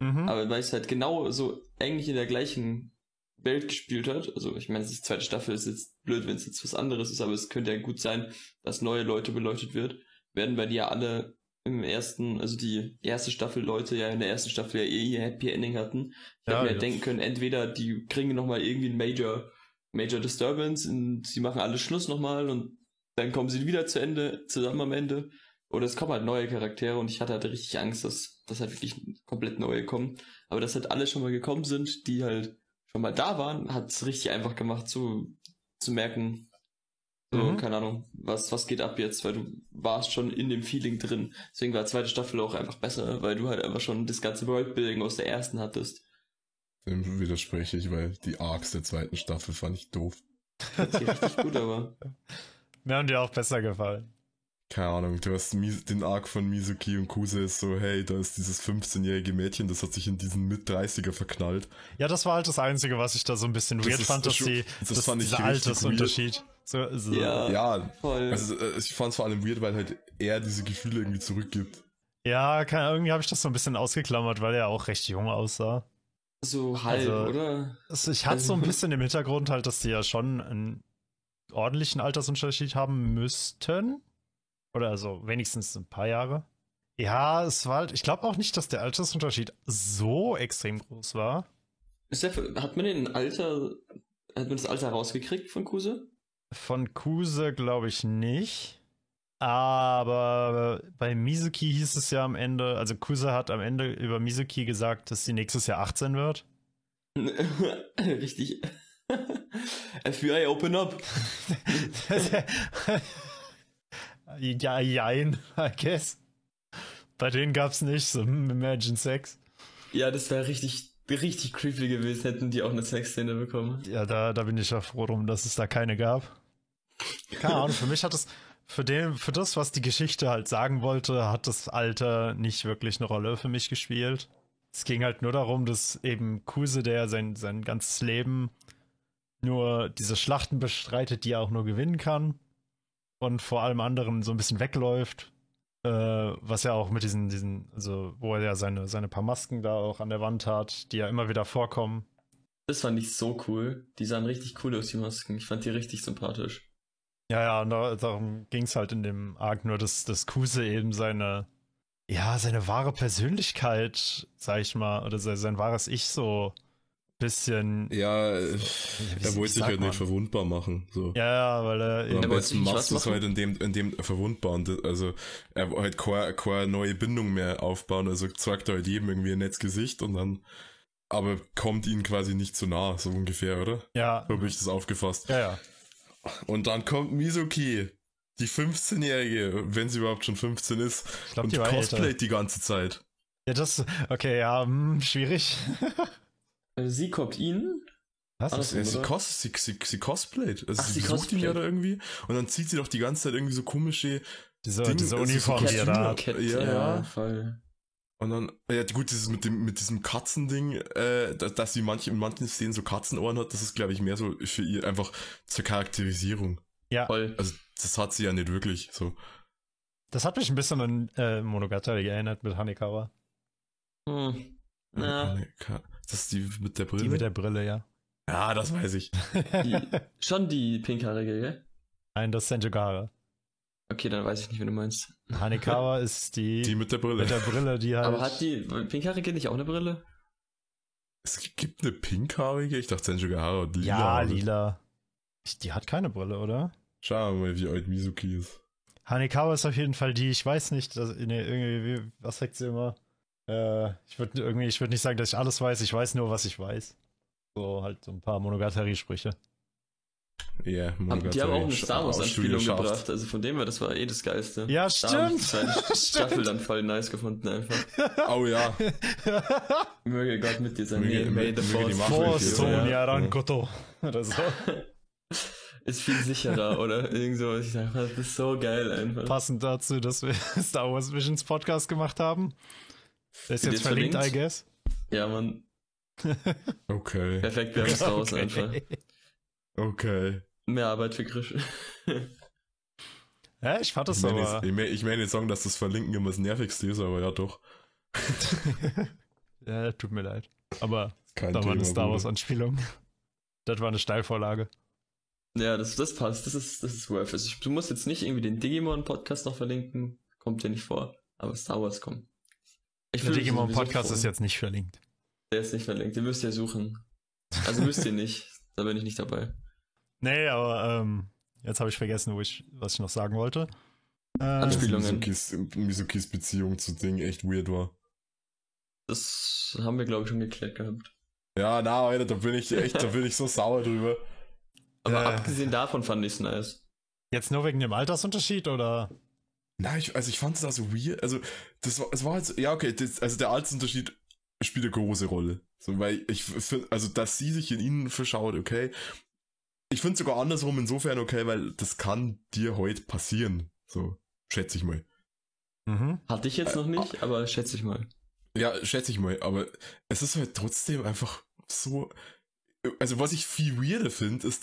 Mhm. Aber weil es halt genau so eigentlich in der gleichen Welt gespielt hat, also ich meine, die zweite Staffel ist jetzt blöd, wenn es jetzt was anderes ist, aber es könnte ja gut sein, dass neue Leute beleuchtet wird, werden wir die ja alle im ersten, also die erste Staffel Leute ja in der ersten Staffel ja eh ihr Happy Ending hatten. Ich Ja, hätte mir ja. denken können, entweder die kriegen nochmal irgendwie ein Major, Major Disturbance und sie machen alles Schluss nochmal und dann kommen sie wieder zu Ende, zusammen am Ende. Oder es kommen halt neue Charaktere und ich hatte halt richtig Angst, dass, dass halt wirklich komplett neue kommen. Aber dass halt alle schon mal gekommen sind, die halt schon mal da waren, hat es richtig einfach gemacht zu, zu merken, so, Mhm. keine Ahnung, was, was geht ab jetzt, weil du warst schon in dem Feeling drin. Deswegen war die zweite Staffel auch einfach besser, weil du halt einfach schon das ganze Worldbuilding aus der ersten hattest. Dem widerspreche ich, weil die Arcs der zweiten Staffel fand ich doof. Fand ich richtig gut, aber. Mir haben die auch besser gefallen. Keine Ahnung, du hast den Arc von Mizuki und Kuse ist so, hey, da ist dieses 15-jährige Mädchen, das hat sich in diesen Mit-30er verknallt. Ja, das war halt das Einzige, was ich da so ein bisschen Das weird ist fand, dass schon- die, das dass fand ich dieser Altersunterschied. So, so. Ja. Ja, Voll. also äh, ich fand es vor allem weird, weil halt er diese Gefühle irgendwie zurückgibt. Ja, keine, irgendwie habe ich das so ein bisschen ausgeklammert, weil er auch recht jung aussah. so halb, also- oder? Also ich hatte so ein bisschen im Hintergrund halt, dass die ja schon einen ordentlichen Altersunterschied haben müssten. Oder also wenigstens ein paar Jahre. Ja, es war halt, ich glaube auch nicht, dass der Altersunterschied so extrem groß war. Ist der, hat man den Alter, hat man das Alter rausgekriegt von Kuse? Von Kuse glaube ich nicht. Aber bei Mizuki hieß es ja am Ende, also Kuse hat am Ende über Mizuki gesagt, dass sie nächstes Jahr 18 wird. Richtig. FBI, open up. ja, jein, I guess. Bei denen gab's nicht so hm, Imagine Sex. Ja, das wäre richtig, richtig creepy gewesen, hätten die auch eine Sexszene bekommen. Ja, da, da bin ich ja froh drum, dass es da keine gab. Keine Ahnung, für mich hat es, für, den, für das, was die Geschichte halt sagen wollte, hat das Alter nicht wirklich eine Rolle für mich gespielt. Es ging halt nur darum, dass eben Kuse, der sein, sein ganzes Leben nur diese Schlachten bestreitet, die er auch nur gewinnen kann und vor allem anderen so ein bisschen wegläuft. Äh, was ja auch mit diesen, diesen, also wo er ja seine, seine paar Masken da auch an der Wand hat, die ja immer wieder vorkommen. Das fand ich so cool. Die sahen richtig cool aus, die Masken. Ich fand die richtig sympathisch. Ja, ja, und da, darum ging es halt in dem Arc nur, dass, dass Kuse eben seine, ja, seine wahre Persönlichkeit, sag ich mal, oder sein, sein wahres Ich so bisschen. Ja, wie- er wollte sich halt man? nicht verwundbar machen. So. Ja, ja, weil er Und eben, am besten machst du es halt in dem, in dem verwundbar. Und das- also er wollte halt keine, keine neue Bindung mehr aufbauen. Also zeigt er halt jedem irgendwie ein nettes Gesicht und dann aber kommt ihnen quasi nicht zu nah, so ungefähr, oder? ja, So habe ich das aufgefasst. ja, ja. Und dann kommt Mizuki, die 15-Jährige, wenn sie überhaupt schon 15 ist, Ich glaube, und die war älter. cosplayt die ganze Zeit. Ja, das, okay, ja, hm, schwierig. Also sie kommt ihn. Was? Ja, sie, oder? cos sie, sie, sie cosplayt. Also Ach, sie sie sucht ihn ja da irgendwie und dann zieht sie doch die ganze Zeit irgendwie so komische Diese, Ding, diese es ist so Uniform, die er da hat. Ja, ja, voll. Und dann, ja gut, dieses mit dem, mit diesem Katzending, äh, dass, dass sie manche, in manchen Szenen so Katzenohren hat, das ist, glaube ich, mehr so für ihr einfach zur Charakterisierung. Ja, Voll. Also, das hat sie ja nicht wirklich, so. das hat mich ein bisschen an äh, Monogatari erinnert mit Hanekawa. Hm. Ja. Äh, Ka- Das ist die mit der Brille? Die mit der Brille, ja. ja, das weiß ich. Die, schon die pinkhaarige, gell? Nein, das ist Senjugara. Okay, dann weiß ich nicht, wen du meinst. Hanekawa ist die, Die mit der Brille. mit der Brille, die halt. Aber hat die pinkhaarige nicht auch eine Brille? es gibt eine pinkhaarige? Ich dachte, Senjugahara und lila. ja, lila. Ich, die hat keine Brille, oder? Schauen wir mal, wie alt Mizuki ist. Hanekawa ist auf jeden Fall die, ich weiß nicht, dass, nee, irgendwie, wie- was sagt sie immer? Äh, ich würde irgendwie, ich würde nicht sagen, dass ich alles weiß, ich weiß nur, was ich weiß. So halt so ein paar Monogatari-Sprüche. Ja, Haben, die haben auch eine Star Wars-Anspielung gebracht, also von dem her, das war eh das Geilste. Ja, stimmt. die zweite Staffel stimmt. dann voll nice gefunden einfach. Oh ja. Möge Gott mit dir sein. Möge- May, may the Force sein. Sonia ja. Rankoto. Oder so. Ist viel sicherer, oder? Irgend so, ich sag, das ist so geil einfach. Passend dazu, dass wir Star Wars Visions Podcast gemacht haben. Der ist jetzt jetzt verlinkt, I verlinkt? guess. Ja, man, Okay. perfekt, wir haben es raus Okay. einfach. Okay. Mehr Arbeit für Grisch. Ja, ich fand das Ich meine, aber. jetzt- ich meine, ich meine jetzt sagen, dass das Verlinken immer das Nervigste ist, aber ja doch. ja, tut mir leid. Aber Kein da war eine Thema, Star Bruder. Wars Anspielung. Das war eine Steilvorlage. Ja, das, das passt, das ist, das ist worth it. Du musst jetzt nicht irgendwie den Digimon-Podcast noch verlinken, kommt dir nicht vor, aber Star Wars kommt. Ich Der fühle mich Digimon sowieso Podcast froh. ist jetzt nicht verlinkt. Der ist nicht verlinkt, den müsst ihr suchen. Also müsst ihr nicht, da bin ich nicht dabei. Nee, aber ähm, jetzt habe ich vergessen, wo ich, was ich noch sagen wollte. Dass Anspielungen. Mizukis, Mizukis Beziehung zu Ding echt weird war. Das haben wir, glaube ich, schon geklärt gehabt. Ja, na, Alter, da bin ich echt, da bin ich so sauer drüber. Aber Äh. abgesehen davon fand ich es nice. jetzt nur wegen dem Altersunterschied oder? Nein, ich, also ich fand es da so weird. Also, das war, es war halt so, ja, okay, das, also der Altersunterschied spielt eine große Rolle. So, weil ich finde, also, dass sie sich in ihnen verschaut, okay. Ich finde sogar andersrum insofern okay, weil das kann dir heute passieren. So, schätze ich mal. Mhm. Hatte ich jetzt noch nicht, aber schätze ich mal. Ja, schätze ich mal, aber es ist halt trotzdem einfach so. Also, was ich viel weirder finde, ist,